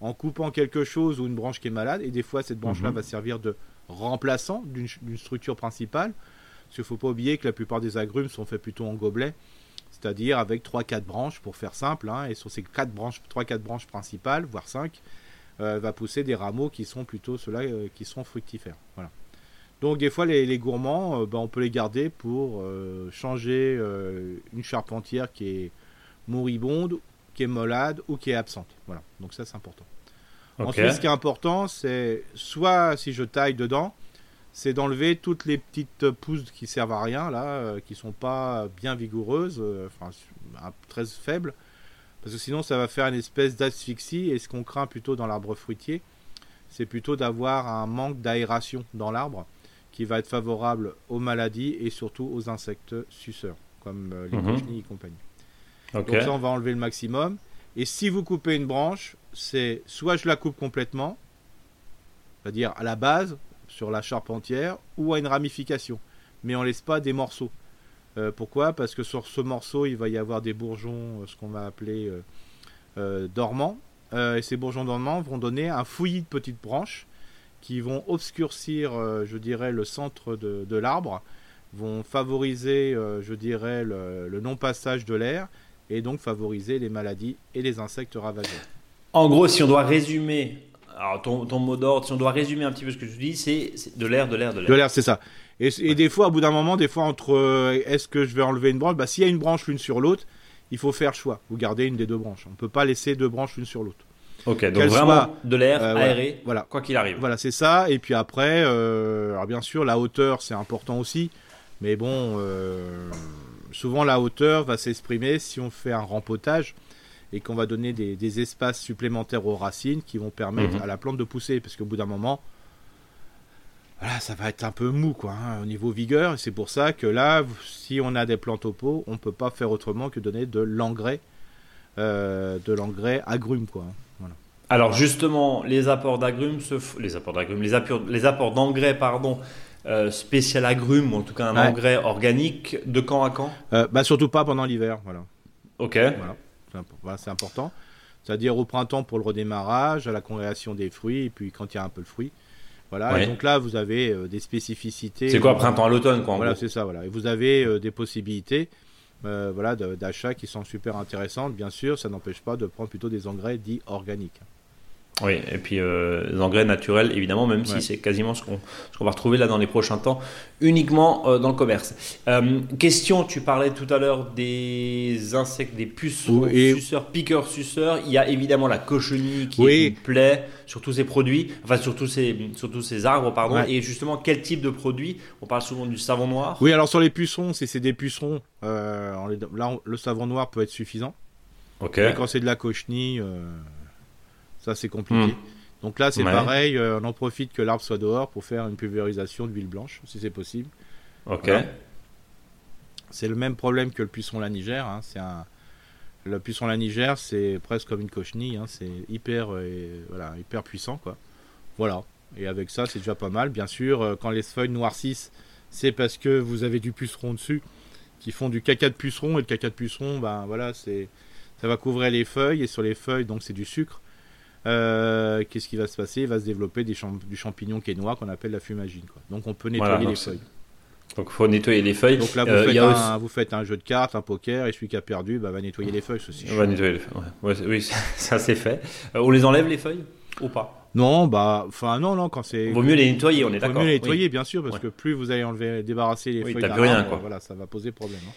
en coupant quelque chose ou une branche qui est malade, et des fois cette branche-là Mhm. va servir de remplaçant d'une structure principale. Parce qu'il ne faut pas oublier que la plupart des agrumes sont faits plutôt en gobelet, c'est-à-dire avec 3-4 branches, pour faire simple, hein, et sur ces 4 branches, 3-4 branches principales, voire 5, va pousser des rameaux qui sont plutôt ceux-là euh, qui sont fructifères. Voilà. Donc des fois les, les gourmands, euh, ben, on peut les garder pour euh, changer euh, une charpentière qui est moribonde, qui est malade ou qui est absente. Voilà. Donc ça c'est important. Ensuite, ce qui est important, c'est soit si je taille dedans, c'est d'enlever toutes les petites pousses qui servent à rien là, euh, qui sont pas bien vigoureuses, euh, enfin très faibles, parce que sinon ça va faire une espèce d'asphyxie. Et ce qu'on craint plutôt dans l'arbre fruitier, c'est plutôt d'avoir un manque d'aération dans l'arbre, qui va être favorable aux maladies et surtout aux insectes suceurs, comme euh, les cochenilles et compagnie. Donc ça, on va enlever le maximum. Et si vous coupez une branche, c'est soit je la coupe complètement, c'est-à-dire à la base, sur la charpentière, ou à une ramification. Mais on laisse pas des morceaux. Euh, pourquoi? Parce que sur ce morceau, il va y avoir des bourgeons, euh, ce qu'on va appeler euh, dormants. Et ces bourgeons dormants vont donner un fouillis de petites branches qui vont obscurcir, je dirais, le centre de, l'arbre, vont favoriser, je dirais, le, le non-passage de l'air et donc favoriser les maladies et les insectes ravageurs. En gros, si on doit résumer, alors ton, ton mot d'ordre, si on doit résumer un petit peu ce que tu dis, c'est de l'air, de l'air, de De l'air. l'air, c'est ça. Et, et des fois, au bout d'un moment, des fois, entre euh, est-ce que je vais enlever une branche? Bah, S'il y a une branche l'une sur l'autre, il faut faire choix. Vous gardez une des deux branches. On ne peut pas laisser deux branches l'une sur l'autre. Ok, donc vraiment soit, de l'air Euh, aéré, Voilà. quoi qu'il arrive. Voilà, c'est ça. Et puis après, euh, alors bien sûr, la hauteur, c'est important aussi. Mais bon, souvent la hauteur va s'exprimer si on fait un rempotage et qu'on va donner des, des espaces supplémentaires aux racines qui vont permettre Mhm. à la plante de pousser. Parce qu'au bout d'un moment, voilà, ça va être un peu mou quoi, hein, au niveau vigueur. Et c'est pour ça que là, si on a des plantes au pot, on peut pas faire autrement que donner de l'engrais, euh, de l'engrais agrume quoi. hein. Voilà. Alors justement, les apports d'agrumes, se f- les apports d'agrumes, les apports, les apports d'engrais, pardon, euh, spécial agrumes, ou en tout cas un Ouais. engrais organique, de quand à quand? Euh, bah surtout pas pendant l'hiver, voilà. Ok. Voilà, c'est important. C'est-à-dire au printemps pour le redémarrage, à la congrégation des fruits, et puis quand il y a un peu de fruits. Voilà. Ouais. Et donc là, vous avez euh, des spécificités. C'est quoi, euh, printemps à l'automne, quoi, Voilà, c'est ça. Voilà. Et vous avez euh, des possibilités, euh, voilà, d'achat qui sont super intéressantes. Bien sûr, ça n'empêche pas de prendre plutôt des engrais dits organiques. Oui, et puis euh, les engrais naturels, évidemment, même Ouais. si c'est quasiment ce qu'on va retrouver là dans les prochains temps, uniquement euh, dans le commerce. Euh, question, tu parlais tout à l'heure des insectes, des pucerons, Oui. suceurs, piqueurs, suceurs. Il y a évidemment la cochenille qui Oui. plaie sur tous ces produits, enfin sur tous ces, sur tous ces arbres, pardon. Ouais. Et justement, quel type de produit? On parle souvent du savon noir. Oui, alors sur les pucerons, si c'est des pucerons, là, on- le savon noir peut être suffisant. Ok. Et quand c'est de la cochenille, ça c'est compliqué. Hmm. Donc là c'est Ouais. pareil, euh, on en profite que l'arbre soit dehors pour faire une pulvérisation d'huile blanche, si c'est possible. Ok. Voilà. C'est le même problème que le puceron lanigère. Hein. C'est un... Le puceron lanigère, c'est presque comme une cochenille. Hein. C'est hyper, euh, voilà, hyper puissant. Quoi. Voilà. Et avec ça, c'est déjà pas mal. Bien sûr, euh, quand les feuilles noircissent, c'est parce que vous avez du puceron dessus qui font du caca de puceron. Et le caca de puceron, ben voilà, c'est ça va couvrir les feuilles. Et sur les feuilles, donc c'est du sucre. Euh, Qu'est-ce qui va se passer? Il va se développer des champ- du champignon qui est noir qu'on appelle la fumagine. Quoi. Donc on peut nettoyer Voilà, les feuilles. Donc il faut nettoyer les feuilles. Donc là, vous, Euh, il faites y a un, aussi- vous faites un jeu de cartes, un poker, et celui qui a perdu bah, va nettoyer les feuilles. Ceci. On va nettoyer les feuilles. Ouais. Ouais, c'est- oui, ça c'est fait. Euh, on les enlève les feuilles ou pas? Non, bah, enfin non, non, quand c'est. Vaut mieux les nettoyer, on est Vaut d'accord. mieux les Oui. nettoyer, bien sûr, parce Ouais. que plus vous allez enlever, débarrasser les Oui, feuilles plus rien, quoi. Voilà, ça va poser problème. hein.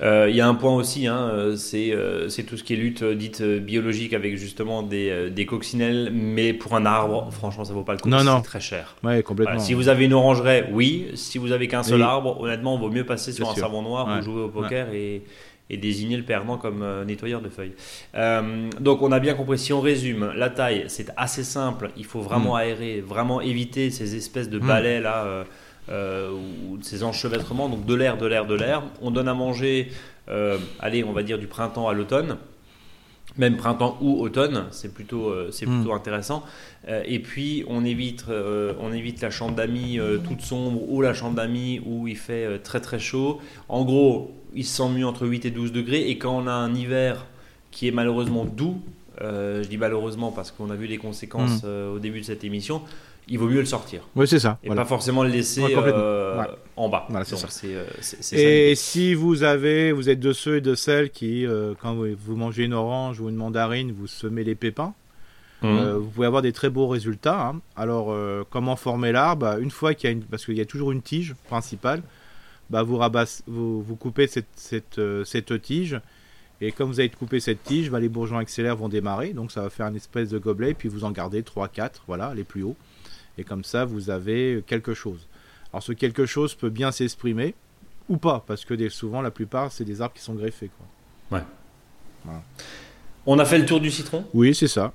Euh, Il y a un point aussi, hein, euh, c'est euh, c'est tout ce qui est lutte dite biologique avec justement des, des coccinelles, mais pour un arbre, franchement, ça vaut pas le coup. Non, c'est non. très cher. Ouais, complètement. Voilà, si vous avez une orangeraie, oui. Si vous avez qu'un seul Oui. arbre, honnêtement, il vaut mieux passer sur C'est un sûr. savon noir Ouais. ou jouer au poker et, et désigner le perdant comme euh, nettoyeur de feuilles. Euh, donc, on a bien compris. Si on résume, la taille, c'est assez simple. Il faut vraiment aérer, vraiment éviter ces espèces de Mm. balais là. euh, euh, ou de ces enchevêtrements, donc de l'air, de l'air, de l'air. On donne à manger, euh, allez, on va dire du printemps à l'automne, même printemps ou automne, c'est plutôt, euh, c'est Mm. plutôt intéressant. Et puis on évite, on évite la chambre d'amis toute sombre ou la chambre d'amis où il fait très très chaud. En gros, il se sent mieux entre 8 et 12 degrés. Et quand on a un hiver qui est malheureusement doux, je dis malheureusement parce qu'on a vu les conséquences Mm. euh, au début de cette émission, il vaut mieux le sortir. Oui, c'est ça. Et voilà. pas forcément le laisser Ouais, euh, Ouais. en bas. Voilà, c'est euh, Et si vous avez, vous êtes de ceux et de celles qui, euh, quand vous, vous mangez une orange ou une mandarine, vous semez les pépins, euh, vous pouvez avoir des très beaux résultats. hein. Alors, comment former l'arbre Bah, Une fois qu'il y a une, parce qu'il y a toujours une tige principale, bah, vous, rabasse, vous, vous coupez cette, cette, cette tige. Et comme vous avez coupé cette tige, bah, les bourgeons accélères vont démarrer. Donc ça va faire une espèce de gobelet. Et puis vous en gardez 3, 4, voilà, les plus hauts. Et comme ça, vous avez quelque chose. Alors ce quelque chose peut bien s'exprimer ou pas. Parce que des- souvent, la plupart, c'est des arbres qui sont greffés. Quoi. On a fait le tour du citron? Oui, c'est ça.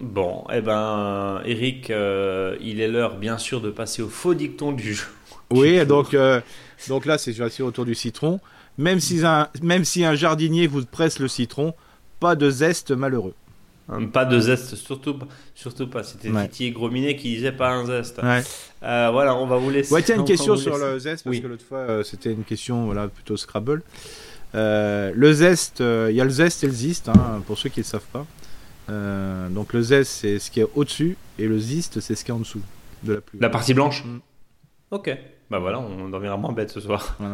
Bon, eh ben, Eric, euh, il est l'heure, bien sûr, de passer au faux dicton du. Oui, donc, euh, donc là, c'est autour du citron. Même si, un, même si un jardinier vous presse le citron, pas de zeste malheureux. Pas de zeste, surtout, pas- surtout pas. C'était Ouais. Titi Grominet qui disait pas un zeste. Ouais, Euh, voilà, on va vous laisser. ouais tiens, une question sur le zeste, parce Oui. que l'autre fois, euh, c'était une question voilà, plutôt Scrabble. Euh, le zeste, euh, il y a le zeste et le ziste, hein, pour ceux qui ne le savent pas. Euh, donc le zeste, c'est ce qui est au-dessus, et le ziste, c'est ce qui est en dessous de la pluie. La partie blanche Mm. Ok. Bah voilà, on dormira moins bête ce soir.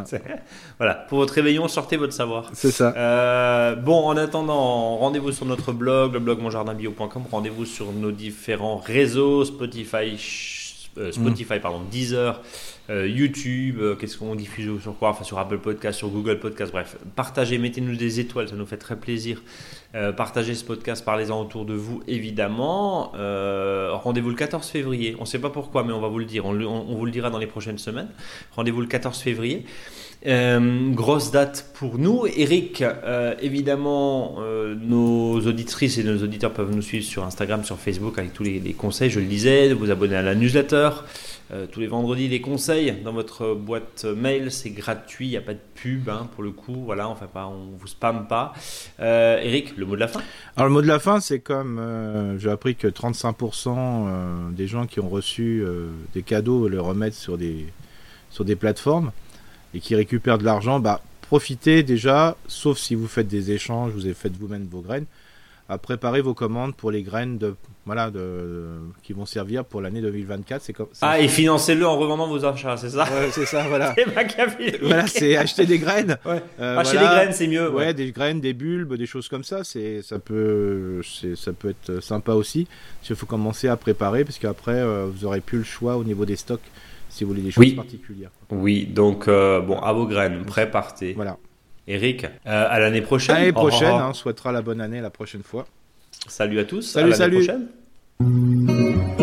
Voilà. Pour votre réveillon, sortez votre savoir. C'est ça. Euh, bon, en attendant, rendez-vous sur notre blog, le blog monjardinbio.com. Rendez-vous sur nos différents réseaux, Spotify, euh, Spotify pardon, Deezer, euh, YouTube. euh, Qu'est-ce qu'on diffuse sur quoi Enfin, sur Apple Podcast, sur Google Podcast. Bref, partagez, mettez-nous des étoiles, ça nous fait très plaisir. Euh, partagez ce podcast, parlez-en autour de vous, évidemment. Rendez-vous le 14 février. On ne sait pas pourquoi, mais on va vous le dire. On, le- on- on vous le dira dans les prochaines semaines. Rendez-vous le 14 février. Euh, grosse date pour nous. Eric, euh, évidemment, euh, nos auditrices et nos auditeurs peuvent nous suivre sur Instagram, sur Facebook avec tous les, conseils. Je le disais, de vous abonner à la newsletter. Tous les vendredis, les conseils dans votre boîte mail, c'est gratuit, il n'y a pas de pub hein, pour le coup. Voilà, on vous spamme pas. Eric, le mot de la fin? Alors le mot de la fin, c'est comme j'ai appris que 35% euh, des gens qui ont reçu des cadeaux le remettent sur des, sur des plateformes et qui récupèrent de l'argent, bah, profitez déjà, sauf si vous faites des échanges, vous avez fait vous-même vos graines, à préparer vos commandes pour les graines de, voilà, de, qui vont servir pour l'année 2024. C'est comme Ah, et financez-le en revendant vos achats, c'est ça? Ouais, c'est ça, voilà. C'est voilà, c'est acheter des graines. Ouais. Euh, Acheter voilà. des graines, c'est mieux. Ouais, ouais. des graines, des bulbes, des choses comme ça, c'est ça peut c'est ça peut être sympa aussi. Il faut commencer à préparer parce qu'après euh, vous aurez plus le choix au niveau des stocks si vous voulez des choses Oui. particulières. Oui, donc euh, bon, à vos graines, prêt, partez. Voilà. Eric, euh, à l'année prochaine. L'année prochaine, hein, on souhaitera la bonne année la prochaine fois. Salut à tous. Salut, à l'année salut. prochaine.